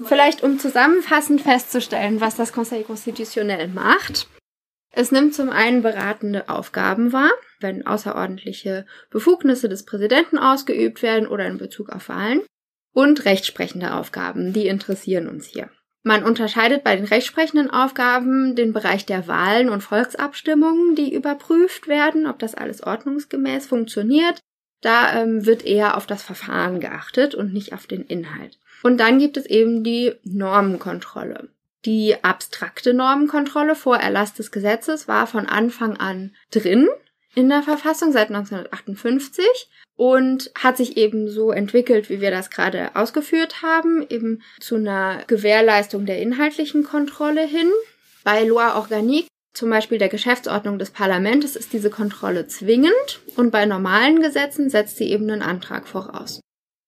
Vielleicht um zusammenfassend festzustellen, was das Conseil Constitutionnel macht. Es nimmt zum einen beratende Aufgaben wahr, wenn außerordentliche Befugnisse des Präsidenten ausgeübt werden oder in Bezug auf Wahlen, und rechtsprechende Aufgaben, die interessieren uns hier. Man unterscheidet bei den rechtsprechenden Aufgaben den Bereich der Wahlen und Volksabstimmungen, die überprüft werden, ob das alles ordnungsgemäß funktioniert. Da ähm, wird eher auf das Verfahren geachtet und nicht auf den Inhalt. Und dann gibt es eben die Normenkontrolle. Die abstrakte Normenkontrolle vor Erlass des Gesetzes war von Anfang an drin in der Verfassung seit 1958 und hat sich eben so entwickelt, wie wir das gerade ausgeführt haben, eben zu einer Gewährleistung der inhaltlichen Kontrolle hin. Bei Loi Organique, zum Beispiel der Geschäftsordnung des Parlaments, ist diese Kontrolle zwingend und bei normalen Gesetzen setzt sie eben einen Antrag voraus.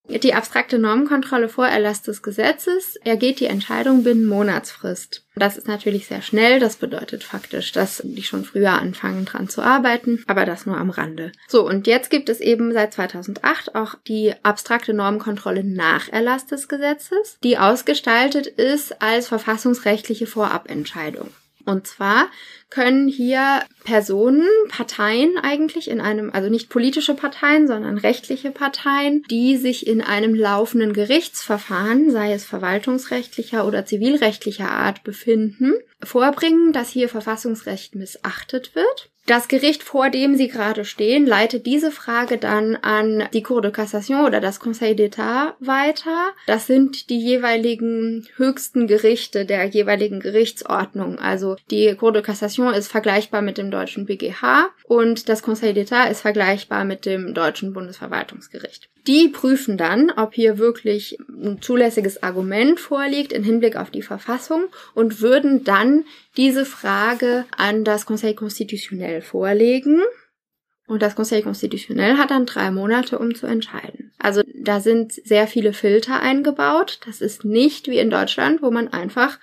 Die abstrakte Normenkontrolle vor Erlass des Gesetzes ergeht die Entscheidung binnen Monatsfrist. Das ist natürlich sehr schnell, das bedeutet faktisch, dass die schon früher anfangen dran zu arbeiten, aber das nur am Rande. So, und jetzt gibt es eben seit 2008 auch die abstrakte Normenkontrolle nach Erlass des Gesetzes, die ausgestaltet ist als verfassungsrechtliche Vorabentscheidung. Und zwar können hier Personen, Parteien eigentlich in einem, also nicht politische Parteien, sondern rechtliche Parteien, die sich in einem laufenden Gerichtsverfahren, sei es verwaltungsrechtlicher oder zivilrechtlicher Art befinden, vorbringen, dass hier Verfassungsrecht missachtet wird das Gericht, vor dem Sie gerade stehen, leitet diese Frage dann an die Cour de Cassation oder das Conseil d'État weiter. Das sind die jeweiligen höchsten Gerichte der jeweiligen Gerichtsordnung. Also die Cour de Cassation ist vergleichbar mit dem deutschen BGH und das Conseil d'État ist vergleichbar mit dem deutschen Bundesverwaltungsgericht. Die prüfen dann, ob hier wirklich ein zulässiges Argument vorliegt im Hinblick auf die Verfassung und würden dann diese Frage an das Conseil Constitutionnel vorlegen. Und das Conseil Constitutionnel hat dann drei Monate, um zu entscheiden. Also da sind sehr viele Filter eingebaut. Das ist nicht wie in Deutschland, wo man einfach,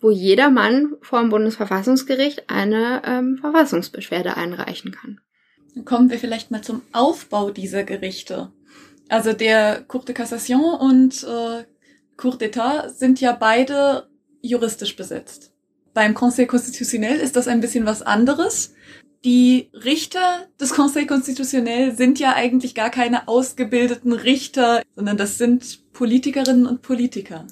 wo jeder Mann vor dem Bundesverfassungsgericht eine ähm, Verfassungsbeschwerde einreichen kann. Kommen wir vielleicht mal zum Aufbau dieser Gerichte. Also der Cour de Cassation und äh, Cour d'État sind ja beide juristisch besetzt. Beim Conseil Constitutionnel ist das ein bisschen was anderes. Die Richter des Conseil Constitutionnel sind ja eigentlich gar keine ausgebildeten Richter, sondern das sind Politikerinnen und Politiker.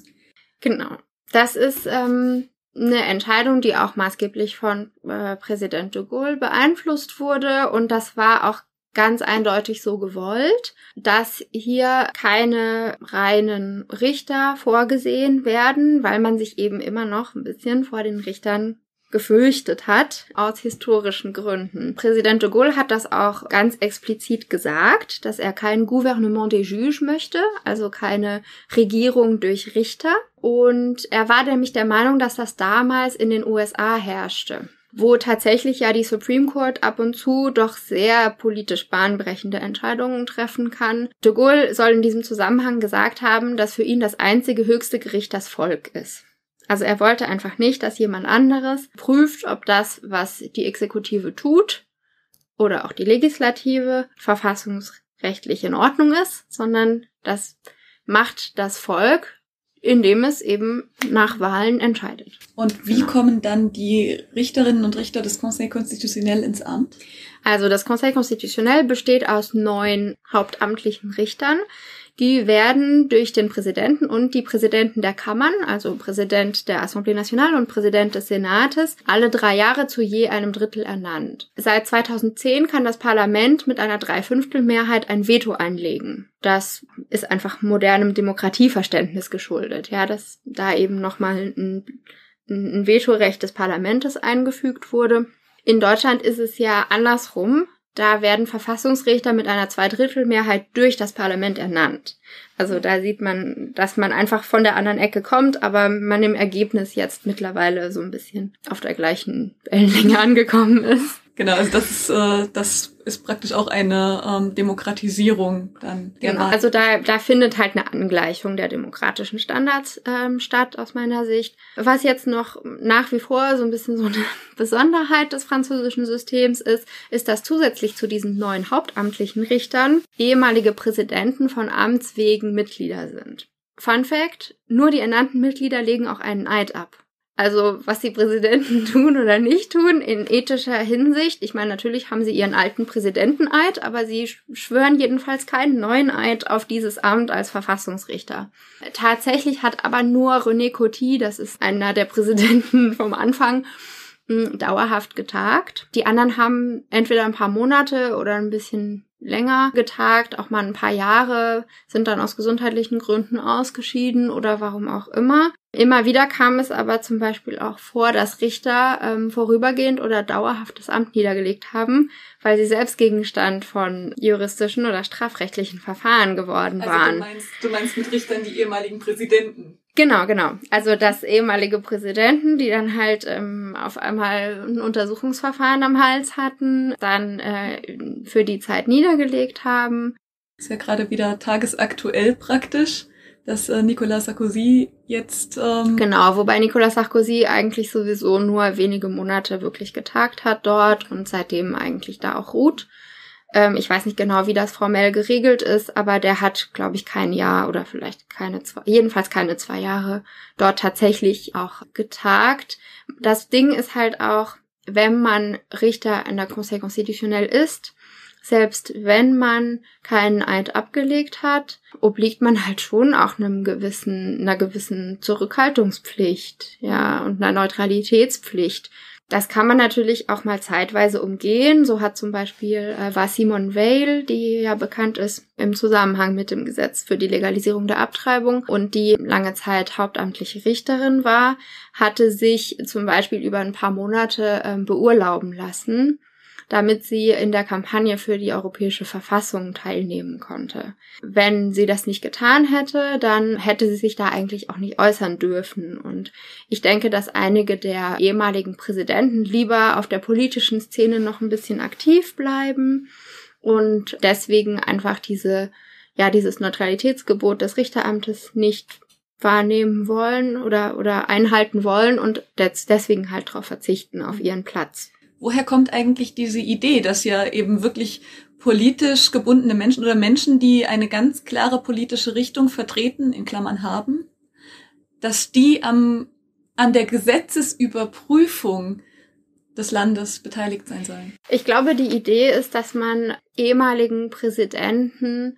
Genau. Das ist ähm, eine Entscheidung, die auch maßgeblich von äh, Präsident de Gaulle beeinflusst wurde und das war auch ganz eindeutig so gewollt, dass hier keine reinen Richter vorgesehen werden, weil man sich eben immer noch ein bisschen vor den Richtern gefürchtet hat, aus historischen Gründen. Präsident de Gaulle hat das auch ganz explizit gesagt, dass er kein Gouvernement des Juges möchte, also keine Regierung durch Richter. Und er war nämlich der Meinung, dass das damals in den USA herrschte wo tatsächlich ja die Supreme Court ab und zu doch sehr politisch bahnbrechende Entscheidungen treffen kann. De Gaulle soll in diesem Zusammenhang gesagt haben, dass für ihn das einzige höchste Gericht das Volk ist. Also er wollte einfach nicht, dass jemand anderes prüft, ob das, was die Exekutive tut oder auch die Legislative verfassungsrechtlich in Ordnung ist, sondern das macht das Volk indem es eben nach Wahlen entscheidet. Und wie genau. kommen dann die Richterinnen und Richter des Conseil Constitutionnel ins Amt? Also das Conseil Constitutionnel besteht aus neun hauptamtlichen Richtern, die werden durch den Präsidenten und die Präsidenten der Kammern, also Präsident der Assemblée Nationale und Präsident des Senates, alle drei Jahre zu je einem Drittel ernannt. Seit 2010 kann das Parlament mit einer Dreiviertelmehrheit ein Veto einlegen. Das ist einfach modernem Demokratieverständnis geschuldet, ja, dass da eben nochmal ein, ein Vetorecht des Parlaments eingefügt wurde. In Deutschland ist es ja andersrum. Da werden Verfassungsrichter mit einer Zweidrittelmehrheit durch das Parlament ernannt. Also da sieht man, dass man einfach von der anderen Ecke kommt, aber man im Ergebnis jetzt mittlerweile so ein bisschen auf der gleichen Wellenlänge angekommen ist. Genau, also das ist, äh, das ist praktisch auch eine ähm, Demokratisierung dann. Genau, also da, da findet halt eine Angleichung der demokratischen Standards ähm, statt, aus meiner Sicht. Was jetzt noch nach wie vor so ein bisschen so eine Besonderheit des französischen Systems ist, ist, dass zusätzlich zu diesen neuen hauptamtlichen Richtern ehemalige Präsidenten von Amts wegen Mitglieder sind. Fun Fact, nur die ernannten Mitglieder legen auch einen Eid ab. Also was die Präsidenten tun oder nicht tun in ethischer Hinsicht. Ich meine, natürlich haben sie ihren alten Präsidenteneid, aber sie schwören jedenfalls keinen neuen Eid auf dieses Amt als Verfassungsrichter. Tatsächlich hat aber nur René Coty, das ist einer der Präsidenten vom Anfang, dauerhaft getagt. Die anderen haben entweder ein paar Monate oder ein bisschen länger getagt, auch mal ein paar Jahre, sind dann aus gesundheitlichen Gründen ausgeschieden oder warum auch immer. Immer wieder kam es aber zum Beispiel auch vor, dass Richter ähm, vorübergehend oder dauerhaft das Amt niedergelegt haben, weil sie selbst Gegenstand von juristischen oder strafrechtlichen Verfahren geworden also waren. Du meinst, du meinst mit Richtern die ehemaligen Präsidenten? Genau, genau. Also das ehemalige Präsidenten, die dann halt ähm, auf einmal ein Untersuchungsverfahren am Hals hatten, dann äh, für die Zeit niedergelegt haben. Ist ja gerade wieder tagesaktuell praktisch, dass äh, Nicolas Sarkozy jetzt. Ähm genau, wobei Nicolas Sarkozy eigentlich sowieso nur wenige Monate wirklich getagt hat dort und seitdem eigentlich da auch ruht. Ähm, ich weiß nicht genau, wie das formell geregelt ist, aber der hat, glaube ich, kein Jahr oder vielleicht keine zwei, jedenfalls keine zwei Jahre dort tatsächlich auch getagt. Das Ding ist halt auch, wenn man Richter in der Conseil Constitutionnel ist, selbst wenn man keinen Eid abgelegt hat, obliegt man halt schon auch einem gewissen, einer gewissen Zurückhaltungspflicht, ja, und einer Neutralitätspflicht. Das kann man natürlich auch mal zeitweise umgehen. So hat zum Beispiel äh, war Simone Weil, die ja bekannt ist im Zusammenhang mit dem Gesetz für die Legalisierung der Abtreibung und die lange Zeit hauptamtliche Richterin war, hatte sich zum Beispiel über ein paar Monate äh, beurlauben lassen damit sie in der Kampagne für die europäische Verfassung teilnehmen konnte. Wenn sie das nicht getan hätte, dann hätte sie sich da eigentlich auch nicht äußern dürfen. Und ich denke, dass einige der ehemaligen Präsidenten lieber auf der politischen Szene noch ein bisschen aktiv bleiben und deswegen einfach diese, ja, dieses Neutralitätsgebot des Richteramtes nicht wahrnehmen wollen oder, oder einhalten wollen und deswegen halt darauf verzichten, auf ihren Platz woher kommt eigentlich diese Idee, dass ja eben wirklich politisch gebundene Menschen oder Menschen, die eine ganz klare politische Richtung vertreten, in Klammern haben, dass die am, an der Gesetzesüberprüfung des Landes beteiligt sein sollen? Ich glaube, die Idee ist, dass man ehemaligen Präsidenten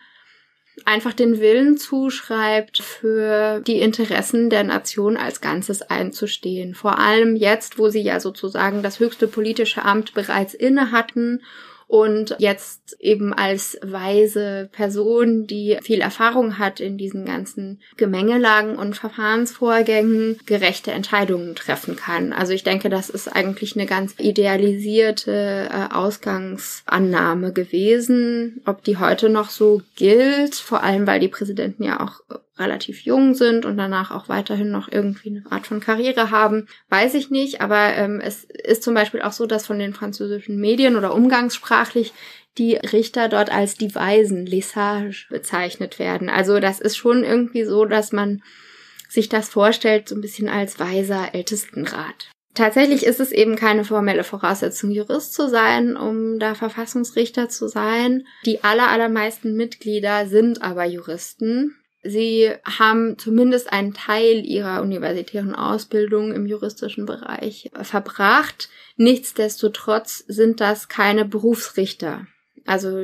einfach den Willen zuschreibt, für die Interessen der Nation als Ganzes einzustehen. Vor allem jetzt, wo sie ja sozusagen das höchste politische Amt bereits inne hatten und jetzt eben als weise Person, die viel Erfahrung hat in diesen ganzen Gemengelagen und Verfahrensvorgängen, gerechte Entscheidungen treffen kann. Also ich denke, das ist eigentlich eine ganz idealisierte äh, Ausgangsannahme gewesen. Ob die heute noch so gilt, vor allem weil die Präsidenten ja auch relativ jung sind und danach auch weiterhin noch irgendwie eine Art von Karriere haben, weiß ich nicht. Aber ähm, es ist zum Beispiel auch so, dass von den französischen Medien oder umgangssprachlich die Richter dort als die Weisen, les sages, bezeichnet werden. Also das ist schon irgendwie so, dass man sich das vorstellt, so ein bisschen als weiser Ältestenrat. Tatsächlich ist es eben keine formelle Voraussetzung, Jurist zu sein, um da Verfassungsrichter zu sein. Die aller, allermeisten Mitglieder sind aber Juristen. Sie haben zumindest einen Teil ihrer universitären Ausbildung im juristischen Bereich verbracht. Nichtsdestotrotz sind das keine Berufsrichter. Also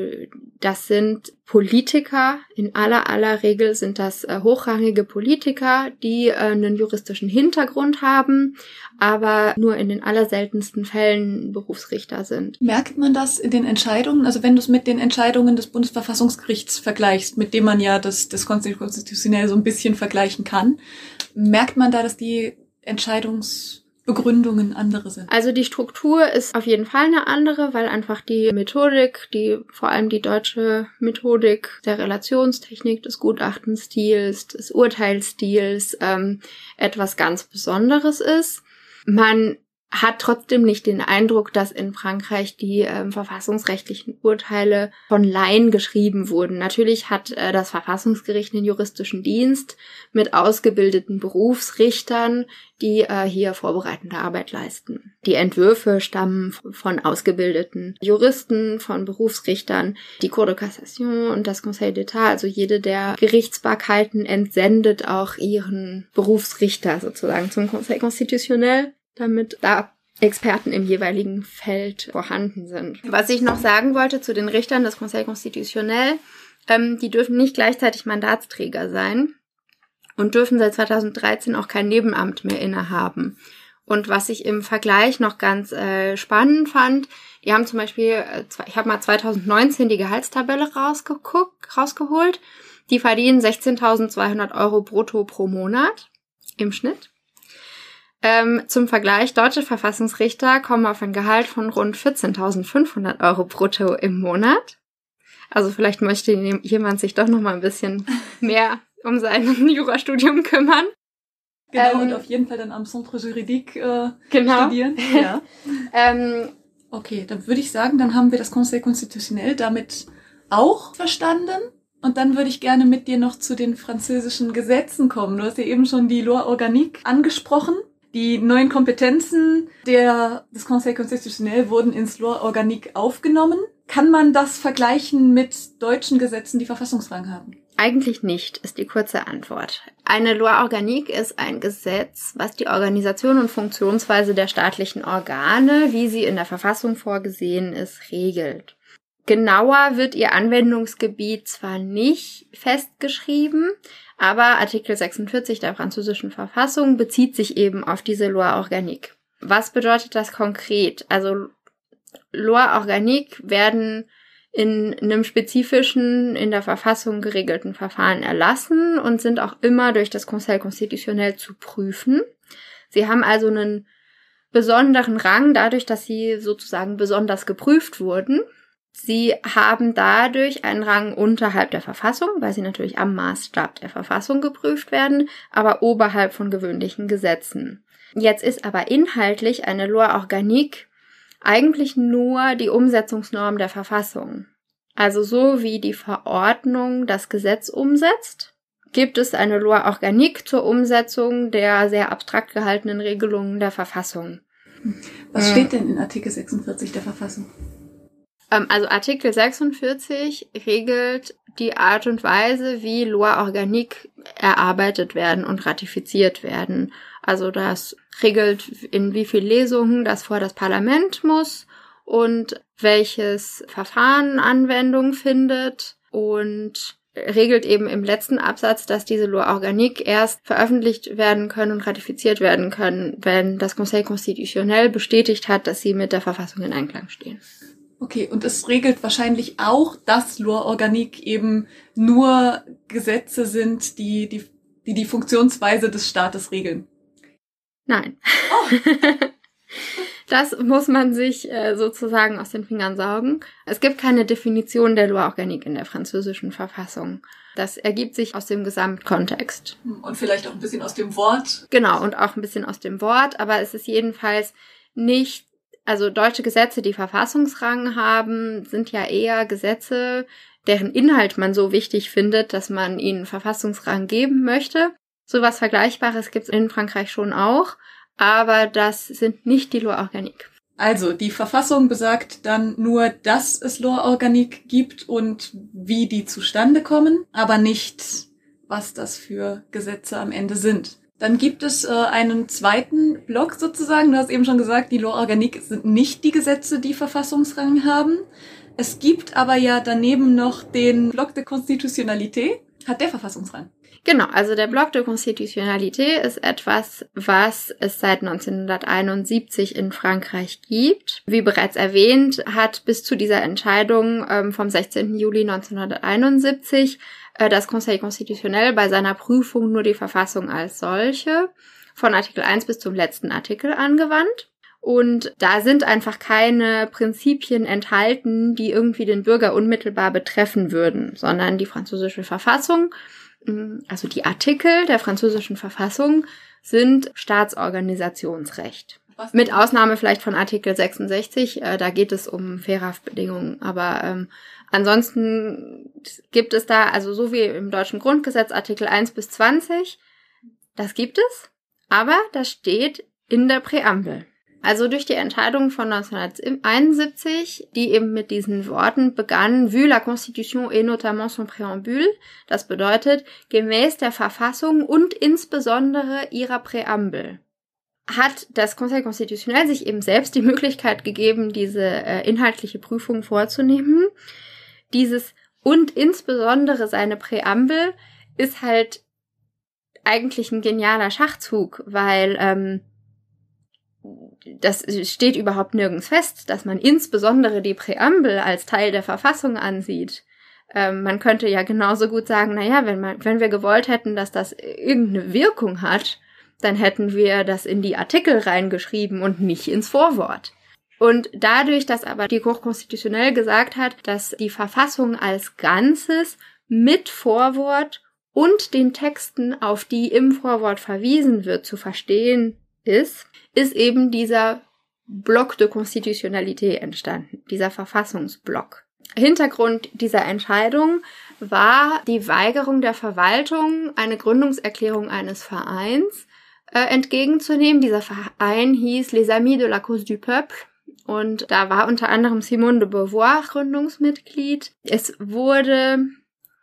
das sind Politiker, in aller aller Regel sind das äh, hochrangige Politiker, die äh, einen juristischen Hintergrund haben, aber nur in den allerseltensten Fällen Berufsrichter sind. Merkt man das in den Entscheidungen? Also wenn du es mit den Entscheidungen des Bundesverfassungsgerichts vergleichst, mit dem man ja das, das konstitutionell so ein bisschen vergleichen kann, merkt man da, dass die Entscheidungs Begründungen andere sind. Also die Struktur ist auf jeden Fall eine andere, weil einfach die Methodik, die vor allem die deutsche Methodik der Relationstechnik, des Gutachtenstils, des Urteilsstils ähm, etwas ganz Besonderes ist. Man hat trotzdem nicht den Eindruck, dass in Frankreich die äh, verfassungsrechtlichen Urteile von Laien geschrieben wurden. Natürlich hat äh, das Verfassungsgericht einen juristischen Dienst mit ausgebildeten Berufsrichtern, die äh, hier vorbereitende Arbeit leisten. Die Entwürfe stammen von ausgebildeten Juristen, von Berufsrichtern. Die Cour de Cassation und das Conseil d'État, also jede der Gerichtsbarkeiten entsendet auch ihren Berufsrichter sozusagen zum Conseil Constitutionnel damit da Experten im jeweiligen Feld vorhanden sind. Was ich noch sagen wollte zu den Richtern des Conseil Constitutionnel, ähm, die dürfen nicht gleichzeitig Mandatsträger sein und dürfen seit 2013 auch kein Nebenamt mehr innehaben. Und was ich im Vergleich noch ganz äh, spannend fand, die haben zum Beispiel, äh, ich habe mal 2019 die Gehaltstabelle rausgeguckt, rausgeholt. Die verdienen 16.200 Euro brutto pro Monat im Schnitt. Ähm, zum Vergleich, deutsche Verfassungsrichter kommen auf ein Gehalt von rund 14.500 Euro brutto im Monat. Also vielleicht möchte jemand sich doch noch mal ein bisschen mehr um sein Jurastudium kümmern. Genau, ähm, und auf jeden Fall dann am Centre Juridique äh, genau. studieren. Ja. ähm, okay, dann würde ich sagen, dann haben wir das Conseil Constitutionnel damit auch verstanden. Und dann würde ich gerne mit dir noch zu den französischen Gesetzen kommen. Du hast ja eben schon die Loi Organique angesprochen. Die neuen Kompetenzen der, des Conseil Constitutionnel wurden ins Loi Organique aufgenommen. Kann man das vergleichen mit deutschen Gesetzen, die Verfassungsrang haben? Eigentlich nicht, ist die kurze Antwort. Eine Loi Organique ist ein Gesetz, was die Organisation und Funktionsweise der staatlichen Organe, wie sie in der Verfassung vorgesehen ist, regelt. Genauer wird ihr Anwendungsgebiet zwar nicht festgeschrieben, aber Artikel 46 der französischen Verfassung bezieht sich eben auf diese Loi Organique. Was bedeutet das konkret? Also Loi Organique werden in einem spezifischen, in der Verfassung geregelten Verfahren erlassen und sind auch immer durch das Conseil Constitutionnel zu prüfen. Sie haben also einen besonderen Rang dadurch, dass sie sozusagen besonders geprüft wurden. Sie haben dadurch einen Rang unterhalb der Verfassung, weil sie natürlich am Maßstab der Verfassung geprüft werden, aber oberhalb von gewöhnlichen Gesetzen. Jetzt ist aber inhaltlich eine Loi Organique eigentlich nur die Umsetzungsnorm der Verfassung. Also so wie die Verordnung das Gesetz umsetzt, gibt es eine Loi Organique zur Umsetzung der sehr abstrakt gehaltenen Regelungen der Verfassung. Was steht denn in Artikel 46 der Verfassung? Ähm, also Artikel 46 regelt die Art und Weise, wie Loi Organique erarbeitet werden und ratifiziert werden. Also das regelt, in wie viel Lesungen das vor das Parlament muss und welches Verfahren Anwendung findet und regelt eben im letzten Absatz, dass diese Loi Organique erst veröffentlicht werden können und ratifiziert werden können, wenn das Conseil Constitutionnel bestätigt hat, dass sie mit der Verfassung in Einklang stehen. Okay, und es regelt wahrscheinlich auch, dass Loi Organique eben nur Gesetze sind, die die, die, die Funktionsweise des Staates regeln. Nein. Oh. Das muss man sich äh, sozusagen aus den Fingern saugen. Es gibt keine Definition der Loi Organique in der französischen Verfassung. Das ergibt sich aus dem Gesamtkontext. Und vielleicht auch ein bisschen aus dem Wort. Genau, und auch ein bisschen aus dem Wort, aber es ist jedenfalls nicht also deutsche Gesetze, die Verfassungsrang haben, sind ja eher Gesetze, deren Inhalt man so wichtig findet, dass man ihnen Verfassungsrang geben möchte. Sowas Vergleichbares gibt es in Frankreich schon auch, aber das sind nicht die Loi Organique. Also, die Verfassung besagt dann nur, dass es Loi Organique gibt und wie die zustande kommen, aber nicht, was das für Gesetze am Ende sind. Dann gibt es äh, einen zweiten Block sozusagen. Du hast eben schon gesagt, die Loi Organique sind nicht die Gesetze, die Verfassungsrang haben. Es gibt aber ja daneben noch den Block de Constitutionnalité. Hat der Verfassungsrang? Genau, also der Bloc de Constitutionnalité ist etwas, was es seit 1971 in Frankreich gibt. Wie bereits erwähnt, hat bis zu dieser Entscheidung ähm, vom 16. Juli 1971 äh, das Conseil Constitutionnel bei seiner Prüfung nur die Verfassung als solche von Artikel 1 bis zum letzten Artikel angewandt. Und da sind einfach keine Prinzipien enthalten, die irgendwie den Bürger unmittelbar betreffen würden, sondern die französische Verfassung, mm, also die Artikel der französischen Verfassung sind Staatsorganisationsrecht. Mit Ausnahme vielleicht von Artikel 66, äh, da geht es um Fairhaftbedingungen, aber ähm, Ansonsten gibt es da, also so wie im deutschen Grundgesetz Artikel 1 bis 20, das gibt es, aber das steht in der Präambel. Also durch die Entscheidung von 1971, die eben mit diesen Worten begann, vu la Constitution et notamment son préambule, das bedeutet gemäß der Verfassung und insbesondere ihrer Präambel hat das Conseil Constitutionnel sich eben selbst die Möglichkeit gegeben, diese äh, inhaltliche Prüfung vorzunehmen dieses und insbesondere seine Präambel ist halt eigentlich ein genialer Schachzug, weil ähm, das steht überhaupt nirgends fest, dass man insbesondere die Präambel als Teil der Verfassung ansieht. Ähm, man könnte ja genauso gut sagen, naja, wenn man, wenn wir gewollt hätten, dass das irgendeine Wirkung hat, dann hätten wir das in die Artikel reingeschrieben und nicht ins Vorwort. Und dadurch, dass aber die Cour konstitutionell gesagt hat, dass die Verfassung als Ganzes mit Vorwort und den Texten, auf die im Vorwort verwiesen wird, zu verstehen ist, ist eben dieser Block de Constitutionnalité entstanden, dieser Verfassungsblock. Hintergrund dieser Entscheidung war die Weigerung der Verwaltung, eine Gründungserklärung eines Vereins äh, entgegenzunehmen. Dieser Verein hieß Les Amis de la Cause du Peuple und da war unter anderem Simone de Beauvoir Gründungsmitglied. Es wurde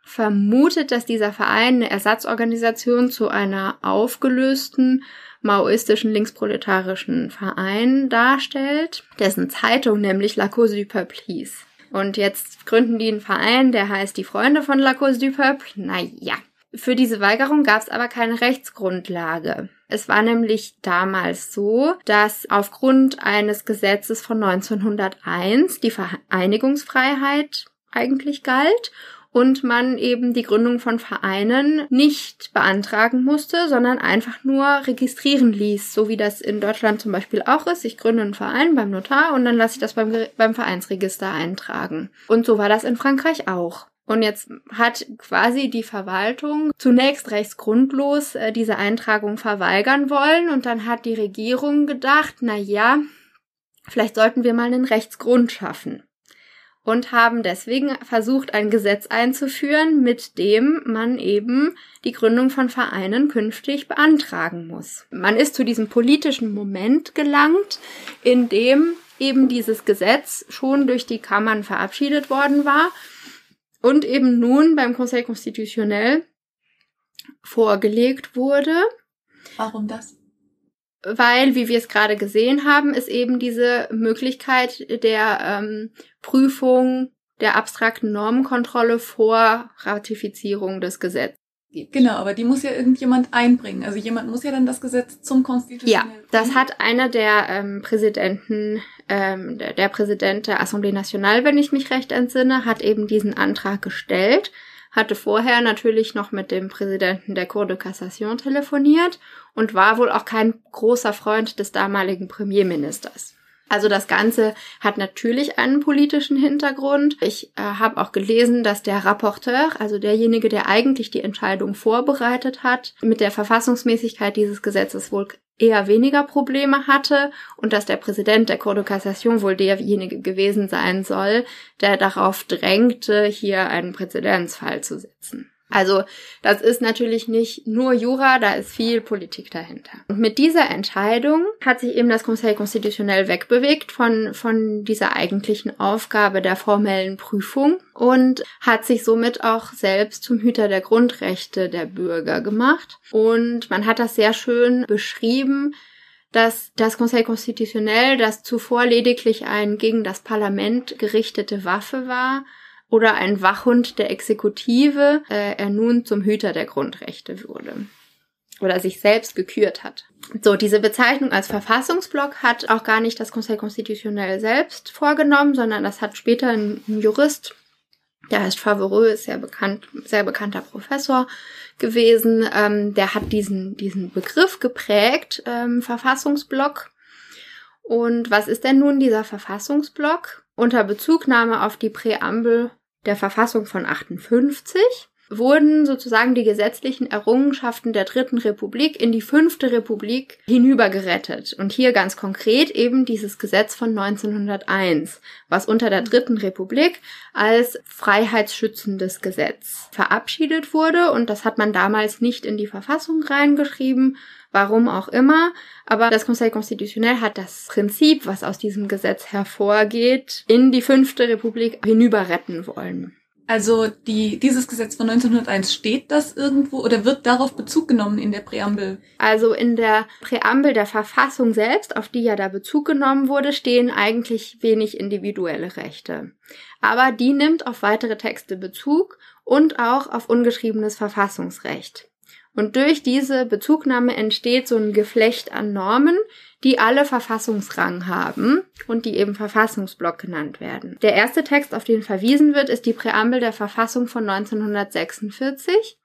vermutet, dass dieser Verein eine Ersatzorganisation zu einer aufgelösten maoistischen linksproletarischen Verein darstellt, dessen Zeitung nämlich La Cause du Peuple hieß. Und jetzt gründen die einen Verein, der heißt die Freunde von La Cause du Peuple. Naja. Für diese Weigerung gab es aber keine Rechtsgrundlage. Es war nämlich damals so, dass aufgrund eines Gesetzes von 1901 die Vereinigungsfreiheit eigentlich galt und man eben die Gründung von Vereinen nicht beantragen musste, sondern einfach nur registrieren ließ, so wie das in Deutschland zum Beispiel auch ist. Ich gründe einen Verein beim Notar und dann lasse ich das beim, beim Vereinsregister eintragen. Und so war das in Frankreich auch. Und jetzt hat quasi die Verwaltung zunächst rechtsgrundlos äh, diese Eintragung verweigern wollen und dann hat die Regierung gedacht, na ja, vielleicht sollten wir mal einen Rechtsgrund schaffen. Und haben deswegen versucht, ein Gesetz einzuführen, mit dem man eben die Gründung von Vereinen künftig beantragen muss. Man ist zu diesem politischen Moment gelangt, in dem eben dieses Gesetz schon durch die Kammern verabschiedet worden war und eben nun beim Conseil Constitutionnel vorgelegt wurde. Warum das? Weil, wie wir es gerade gesehen haben, ist eben diese Möglichkeit der ähm, Prüfung der abstrakten Normenkontrolle vor Ratifizierung des Gesetzes. gibt. Genau, aber die muss ja irgendjemand einbringen. Also jemand muss ja dann das Gesetz zum Konstitutionellen. Ja, das hat einer der ähm, Präsidenten, ähm, der, Präsident der Assemblée Nationale, wenn ich mich recht entsinne, hat eben diesen Antrag gestellt hatte vorher natürlich noch mit dem Präsidenten der Cour de Cassation telefoniert und war wohl auch kein großer Freund des damaligen Premierministers. Also das Ganze hat natürlich einen politischen Hintergrund. Ich äh, habe auch gelesen, dass der Rapporteur, also derjenige, der eigentlich die Entscheidung vorbereitet hat, mit der Verfassungsmäßigkeit dieses Gesetzes wohl eher weniger Probleme hatte und dass der Präsident der Cour de Cassation wohl derjenige gewesen sein soll, der darauf drängte, hier einen Präzedenzfall zu setzen. Also das ist natürlich nicht nur Jura, da ist viel Politik dahinter. Und mit dieser Entscheidung hat sich eben das Conseil Constitutionnel wegbewegt von, von dieser eigentlichen Aufgabe der formellen Prüfung und hat sich somit auch selbst zum Hüter der Grundrechte der Bürger gemacht. Und man hat das sehr schön beschrieben, dass das Conseil Constitutionnel, das zuvor lediglich ein gegen das Parlament gerichtete Waffe war, oder ein Wachhund der Exekutive, äh, er nun zum Hüter der Grundrechte wurde oder sich selbst gekürt hat. So, diese Bezeichnung als Verfassungsblock hat auch gar nicht das Conseil Constitutionnel selbst vorgenommen, sondern das hat später ein, Jurist, der heißt Favoreux, ist sehr bekannt, sehr bekannter Professor gewesen, ähm, der hat diesen, diesen Begriff geprägt, ähm, Verfassungsblock. Und was ist denn nun dieser Verfassungsblock? Unter Bezugnahme auf die Präambel der Verfassung von 58 wurden sozusagen die gesetzlichen Errungenschaften der Dritten Republik in die Fünfte Republik hinübergerettet. Und hier ganz konkret eben dieses Gesetz von 1901, was unter der Dritten Republik als freiheitsschützendes Gesetz verabschiedet wurde. Und das hat man damals nicht in die Verfassung reingeschrieben, warum auch immer. Aber das Conseil Constitutionnel hat das Prinzip, was aus diesem Gesetz hervorgeht, in die fünfte Republik hinüber retten wollen. Also die, dieses Gesetz von 1901 steht das irgendwo oder wird darauf Bezug genommen in der Präambel? Also in der Präambel der Verfassung selbst, auf die ja da Bezug genommen wurde, stehen eigentlich wenig individuelle Rechte. Aber die nimmt auf weitere Texte Bezug und auch auf ungeschriebenes Verfassungsrecht. Und durch diese Bezugnahme entsteht so ein Geflecht an Normen, die alle Verfassungsrang haben und die eben Verfassungsblock genannt werden. Der erste Text, auf den verwiesen wird, ist die Präambel der Verfassung von 1946.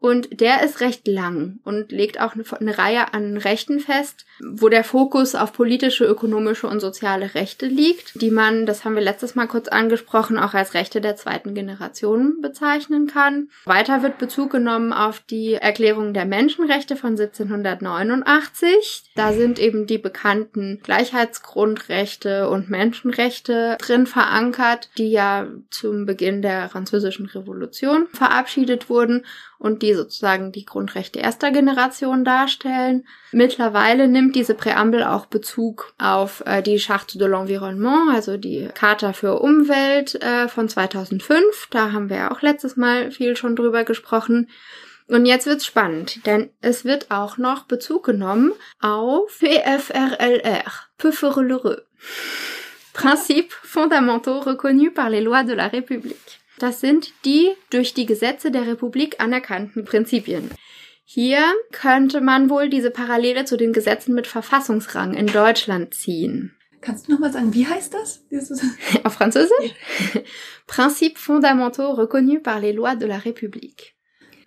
Und der ist recht lang und legt auch eine, Reihe an Rechten fest, wo der Fokus auf politische, ökonomische und soziale Rechte liegt, die man, das haben wir letztes Mal kurz angesprochen, auch als Rechte der zweiten Generation bezeichnen kann. Weiter wird Bezug genommen auf die Erklärung der Menschenrechte von 1789. Da sind eben die bekannten Gleichheitsgrundrechte und Menschenrechte drin verankert, die ja zum Beginn der französischen Revolution verabschiedet wurden und die sozusagen die Grundrechte erster Generation darstellen. Mittlerweile nimmt diese Präambel auch Bezug auf äh, die Charte de l'Environnement, also die Charta für Umwelt äh, von 2005. Da haben wir ja auch letztes Mal viel schon drüber gesprochen. Und jetzt wird's spannend, denn es wird auch noch Bezug genommen auf PFRLR, Peu Principes fondamentaux reconnus par les lois de la République. Das sind die durch die Gesetze der Republik anerkannten Prinzipien. Hier könnte man wohl diese Parallele zu den Gesetzen mit Verfassungsrang in Deutschland ziehen. Kannst du nochmal sagen, wie heißt das? Auf Französisch? Principes fondamentaux reconnus par les lois de la République.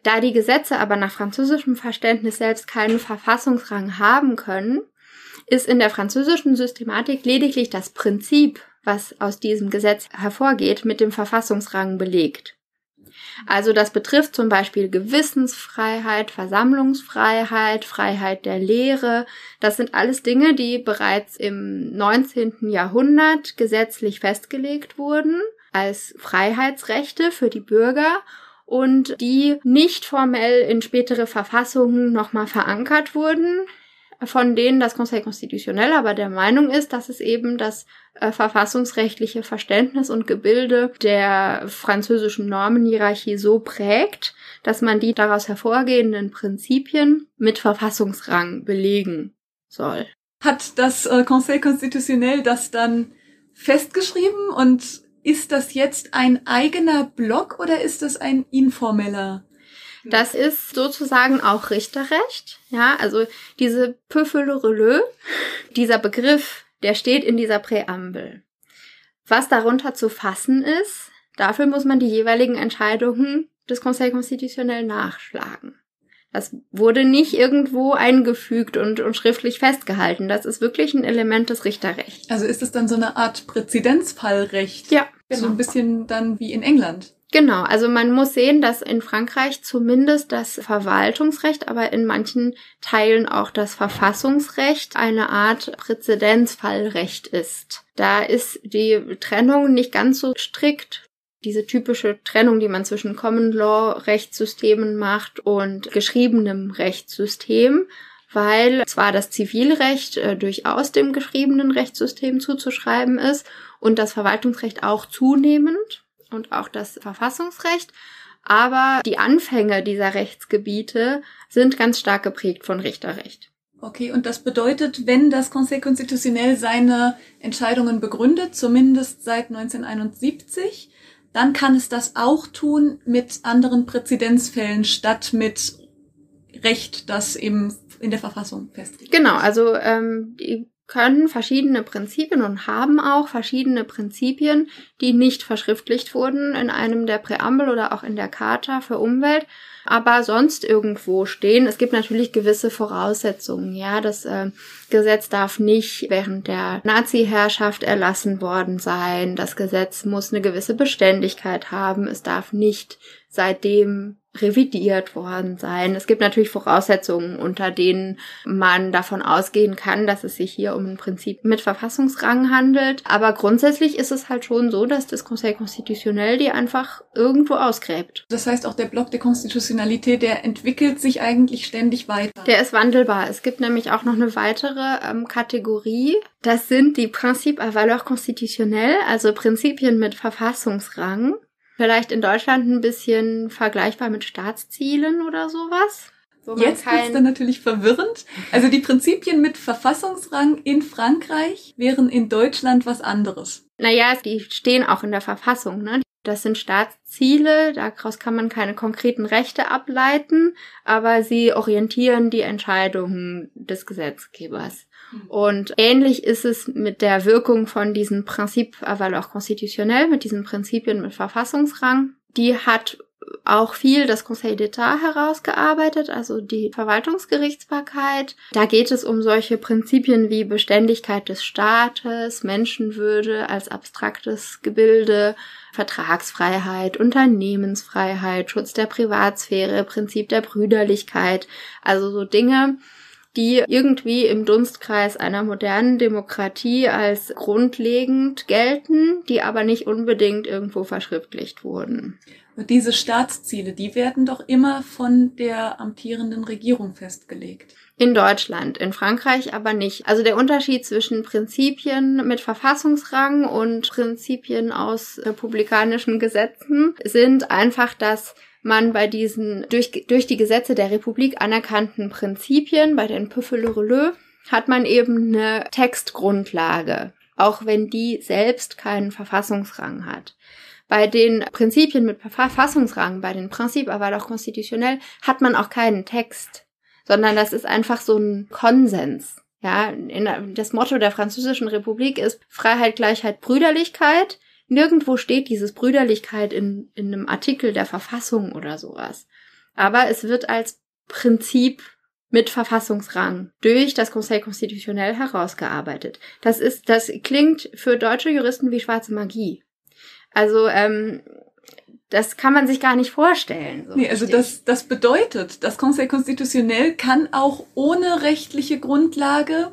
Da die Gesetze aber nach französischem Verständnis selbst keinen Verfassungsrang haben können, ist in der französischen Systematik lediglich das Prinzip was aus diesem Gesetz hervorgeht, mit dem Verfassungsrang belegt. Also das betrifft zum Beispiel Gewissensfreiheit, Versammlungsfreiheit, Freiheit der Lehre. Das sind alles Dinge, die bereits im 19. Jahrhundert gesetzlich festgelegt wurden als Freiheitsrechte für die Bürger und die nicht formell in spätere Verfassungen nochmal verankert wurden von denen das Conseil Constitutionnel aber der Meinung ist, dass es eben das äh, verfassungsrechtliche Verständnis und Gebilde der französischen Normenhierarchie so prägt, dass man die daraus hervorgehenden Prinzipien mit Verfassungsrang belegen soll. Hat das äh, Conseil Constitutionnel das dann festgeschrieben und ist das jetzt ein eigener Block oder ist das ein informeller Das ist sozusagen auch Richterrecht. Ja, also diese releu, dieser Begriff, der steht in dieser Präambel. Was darunter zu fassen ist, dafür muss man die jeweiligen Entscheidungen des Conseil Constitutionnel nachschlagen. Das wurde nicht irgendwo eingefügt und, und schriftlich festgehalten. Das ist wirklich ein Element des Richterrechts. Also ist es dann so eine Art Präzedenzfallrecht? Ja. Genau. So ein bisschen dann wie in England. Genau, also man muss sehen, dass in Frankreich zumindest das Verwaltungsrecht, aber in manchen Teilen auch das Verfassungsrecht eine Art Präzedenzfallrecht ist. Da ist die Trennung nicht ganz so strikt diese typische Trennung, die man zwischen Common Law Rechtssystemen macht und geschriebenem Rechtssystem, weil zwar das Zivilrecht äh, durchaus dem geschriebenen Rechtssystem zuzuschreiben ist und das Verwaltungsrecht auch zunehmend und auch das Verfassungsrecht, aber die Anfänge dieser Rechtsgebiete sind ganz stark geprägt von Richterrecht. Okay, und das bedeutet, wenn das Conseil Constitutionnel seine Entscheidungen begründet, zumindest seit 1971, dann kann es das auch tun mit anderen Präzedenzfällen statt mit Recht, das eben in der Verfassung festliegt. Genau, also ähm, die können verschiedene Prinzipien und haben auch verschiedene Prinzipien, die nicht verschriftlicht wurden in einem der Präambel oder auch in der Charta für Umwelt, aber sonst irgendwo stehen. Es gibt natürlich gewisse Voraussetzungen. Ja, das äh, Gesetz darf nicht während der Nazi-Herrschaft erlassen worden sein. Das Gesetz muss eine gewisse Beständigkeit haben. Es darf nicht seitdem revidiert worden sein. Es gibt natürlich Voraussetzungen, unter denen man davon ausgehen kann, dass es sich hier um ein Prinzip mit Verfassungsrang handelt. Aber grundsätzlich ist es halt schon so, dass das Conseil Constitutionnel die einfach irgendwo ausgräbt. Das heißt, auch der Block der Konstitutionalität, der entwickelt sich eigentlich ständig weiter. Der ist wandelbar. Es gibt nämlich auch noch eine weitere ähm, Kategorie. Das sind die Principes à valeur constitutionnelle, also Prinzipien mit Verfassungsrang. Vielleicht in Deutschland ein bisschen vergleichbar mit Staatszielen oder sowas. Jetzt kein... wird's dann natürlich verwirrend. Also die Prinzipien mit Verfassungsrang in Frankreich wären in Deutschland was anderes. Naja, die stehen auch in der Verfassung, ne? Das sind Staatsziele, daraus kann man keine konkreten Rechte ableiten, aber sie orientieren die Entscheidungen des Gesetzgebers. Und ähnlich ist es mit der Wirkung von diesen Prinzip à valeur constitutionnelle, mit diesen Prinzipien mit Verfassungsrang. Die hat auch viel das Conseil d'État herausgearbeitet, also die Verwaltungsgerichtsbarkeit. Da geht es um solche Prinzipien wie Beständigkeit des Staates, Menschenwürde als abstraktes Gebilde, Vertragsfreiheit, Unternehmensfreiheit, Schutz der Privatsphäre, Prinzip der Brüderlichkeit, also so Dinge, die irgendwie im Dunstkreis einer modernen Demokratie als grundlegend gelten, die aber nicht unbedingt irgendwo verschriftlicht wurden. Und diese Staatsziele, die werden doch immer von der amtierenden Regierung festgelegt. In Deutschland, in Frankreich aber nicht. Also der Unterschied zwischen Prinzipien mit Verfassungsrang und Prinzipien aus republikanischen Gesetzen sind einfach, dass man bei diesen durch, durch die Gesetze der Republik anerkannten Prinzipien, bei den Peuple hat man eben eine Textgrundlage, auch wenn die selbst keinen Verfassungsrang hat. Bei den Prinzipien mit Verfassungsrang, bei den Prinzip aber doch konstitutionell, hat man auch keinen Text, sondern das ist einfach so ein Konsens. Ja, in, das Motto der Französischen Republik ist Freiheit, Gleichheit, Brüderlichkeit. Nirgendwo steht dieses Brüderlichkeit in, in einem Artikel der Verfassung oder sowas. Aber es wird als Prinzip mit Verfassungsrang durch das Conseil Constitutionnel herausgearbeitet. Das ist, das klingt für deutsche Juristen wie schwarze Magie. Also ähm, das kann man sich gar nicht vorstellen. So nee, also das, das bedeutet, das Conseil Constitutionnel kann auch ohne rechtliche Grundlage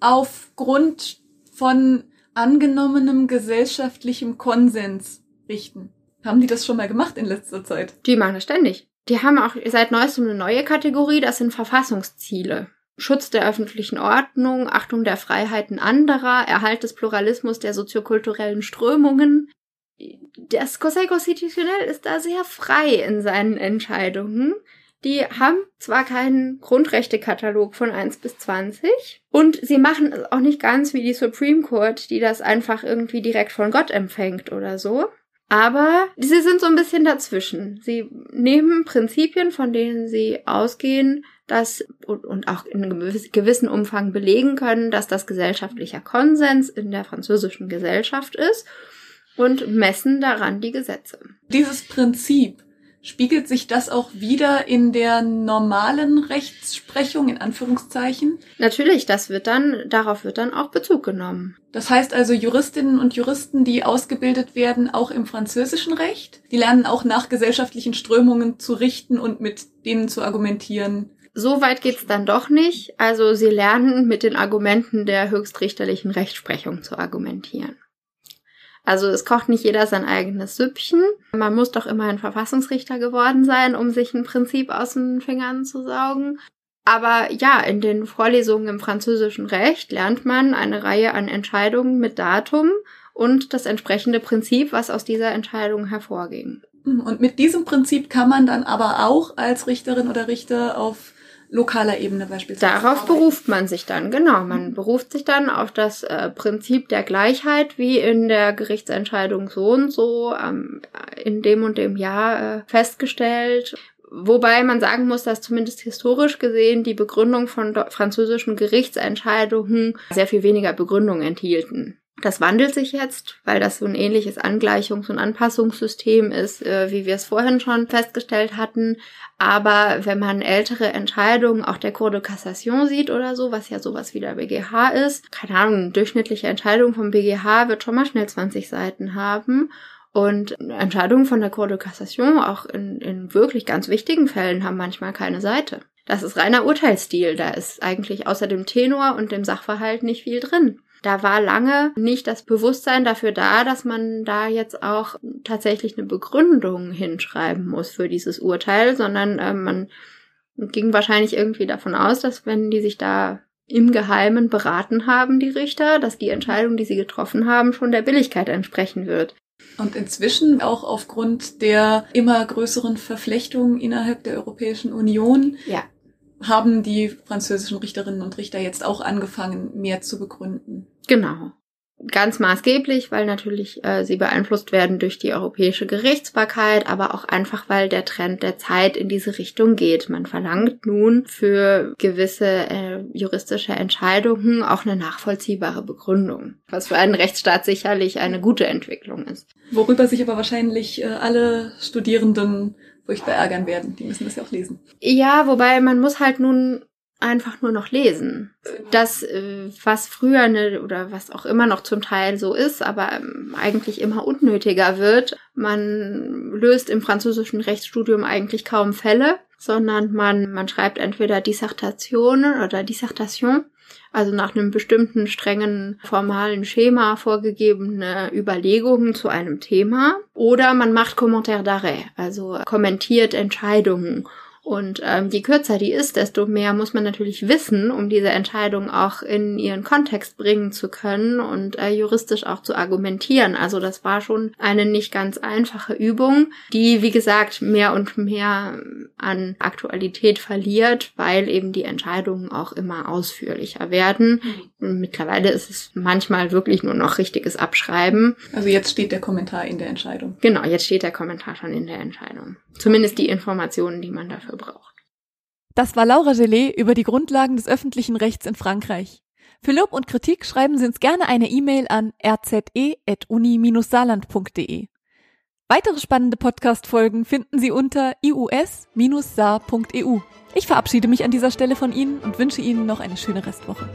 aufgrund von angenommenem gesellschaftlichem Konsens richten. Haben die das schon mal gemacht in letzter Zeit? Die machen das ständig. Die haben auch seit neuestem eine neue Kategorie, das sind Verfassungsziele. Schutz der öffentlichen Ordnung, Achtung der Freiheiten anderer, Erhalt des Pluralismus der soziokulturellen Strömungen, das Conseil Constitutionnel ist da sehr frei in seinen Entscheidungen. Die haben zwar keinen Grundrechtekatalog von 1 bis 20 und sie machen es auch nicht ganz wie die Supreme Court, die das einfach irgendwie direkt von Gott empfängt oder so. Aber sie sind so ein bisschen dazwischen. Sie nehmen Prinzipien, von denen sie ausgehen, dass und, auch in einem gewissen Umfang belegen können, dass das gesellschaftlicher Konsens in der französischen Gesellschaft ist und messen daran die Gesetze. Dieses Prinzip Spiegelt sich das auch wieder in der normalen Rechtsprechung in Anführungszeichen? Natürlich, das wird dann, darauf wird dann auch Bezug genommen. Das heißt also Juristinnen und Juristen, die ausgebildet werden, auch im französischen Recht, die lernen auch nach gesellschaftlichen Strömungen zu richten und mit denen zu argumentieren. So weit geht's dann doch nicht. Also sie lernen mit den Argumenten der höchstrichterlichen Rechtsprechung zu argumentieren. Also es kocht nicht jeder sein eigenes Süppchen. Man muss doch immer ein Verfassungsrichter geworden sein, um sich ein Prinzip aus den Fingern zu saugen. Aber ja, in den Vorlesungen im französischen Recht lernt man eine Reihe an Entscheidungen mit Datum und das entsprechende Prinzip, was aus dieser Entscheidung hervorging. Und mit diesem Prinzip kann man dann aber auch als Richterin oder Richter auf lokaler Ebene beispielsweise. Darauf beruft man sich dann, genau. Man beruft sich dann auf das äh, Prinzip der Gleichheit, wie in der Gerichtsentscheidung so und so ähm, in dem und dem Jahr äh, festgestellt. Wobei man sagen muss, dass zumindest historisch gesehen die Begründung von französischen Gerichtsentscheidungen sehr viel weniger Begründung enthielten. Das wandelt sich jetzt, weil das so ein ähnliches Angleichungs- und Anpassungssystem ist, äh, wie wir es vorhin schon festgestellt hatten. Aber wenn man ältere Entscheidungen, auch der Cour de Cassation sieht oder so, was ja sowas wie der BGH ist, keine Ahnung, durchschnittliche Entscheidung vom BGH wird schon mal schnell 20 Seiten haben. Und Entscheidungen von der Cour de Cassation, auch in, in wirklich ganz wichtigen Fällen, haben manchmal keine Seite. Das ist reiner Urteilsstil. Da ist eigentlich außer dem Tenor und dem Sachverhalt nicht viel drin. Da war lange nicht das Bewusstsein dafür da, dass man da jetzt auch tatsächlich eine Begründung hinschreiben muss für dieses Urteil, sondern äh, man ging wahrscheinlich irgendwie davon aus, dass wenn die sich da im Geheimen beraten haben, die Richter, dass die Entscheidung, die sie getroffen haben, schon der Billigkeit entsprechen wird. Und inzwischen auch aufgrund der immer größeren Verflechtung innerhalb der Europäischen Union ja haben die französischen Richterinnen und Richter jetzt auch angefangen, mehr zu begründen. Genau. Ganz maßgeblich, weil natürlich äh, sie beeinflusst werden durch die europäische Gerichtsbarkeit, aber auch einfach, weil der Trend der Zeit in diese Richtung geht. Man verlangt nun für gewisse äh, juristische Entscheidungen auch eine nachvollziehbare Begründung, was für einen Rechtsstaat sicherlich eine gute Entwicklung ist. Worüber sich aber wahrscheinlich äh, alle Studierenden furchtbar ärgern werden. Die müssen das ja auch lesen. Ja, wobei man muss halt nun einfach nur noch lesen. Das, äh, was früher ne, oder was auch immer noch zum Teil so ist, aber ähm, eigentlich immer unnötiger wird. Man löst im französischen Rechtsstudium eigentlich kaum Fälle, sondern man, man schreibt entweder Dissertationen oder Dissertation also nach einem bestimmten strengen formalen Schema vorgegebene Überlegungen zu einem Thema. Oder man macht Commentaire d'arrêt, also kommentiert Entscheidungen und ähm, je kürzer die ist, desto mehr muss man natürlich wissen, um diese Entscheidung auch in ihren Kontext bringen zu können und äh, juristisch auch zu argumentieren. Also das war schon eine nicht ganz einfache Übung, die, wie gesagt, mehr und mehr an Aktualität verliert, weil eben die Entscheidungen auch immer ausführlicher werden. Und mittlerweile ist es manchmal wirklich nur noch richtiges Abschreiben. Also jetzt steht der Kommentar in der Entscheidung. Genau, jetzt steht der Kommentar schon in der Entscheidung. Zumindest die Informationen, die man dafür braucht. Das war Laura Gelet über die Grundlagen des öffentlichen Rechts in Frankreich. Für Lob und Kritik schreiben Sie uns gerne eine E-Mail an rze.uni-saarland.de. Weitere spannende Podcast-Folgen finden Sie unter ius-saar.eu. Ich verabschiede mich an dieser Stelle von Ihnen und wünsche Ihnen noch eine schöne Restwoche.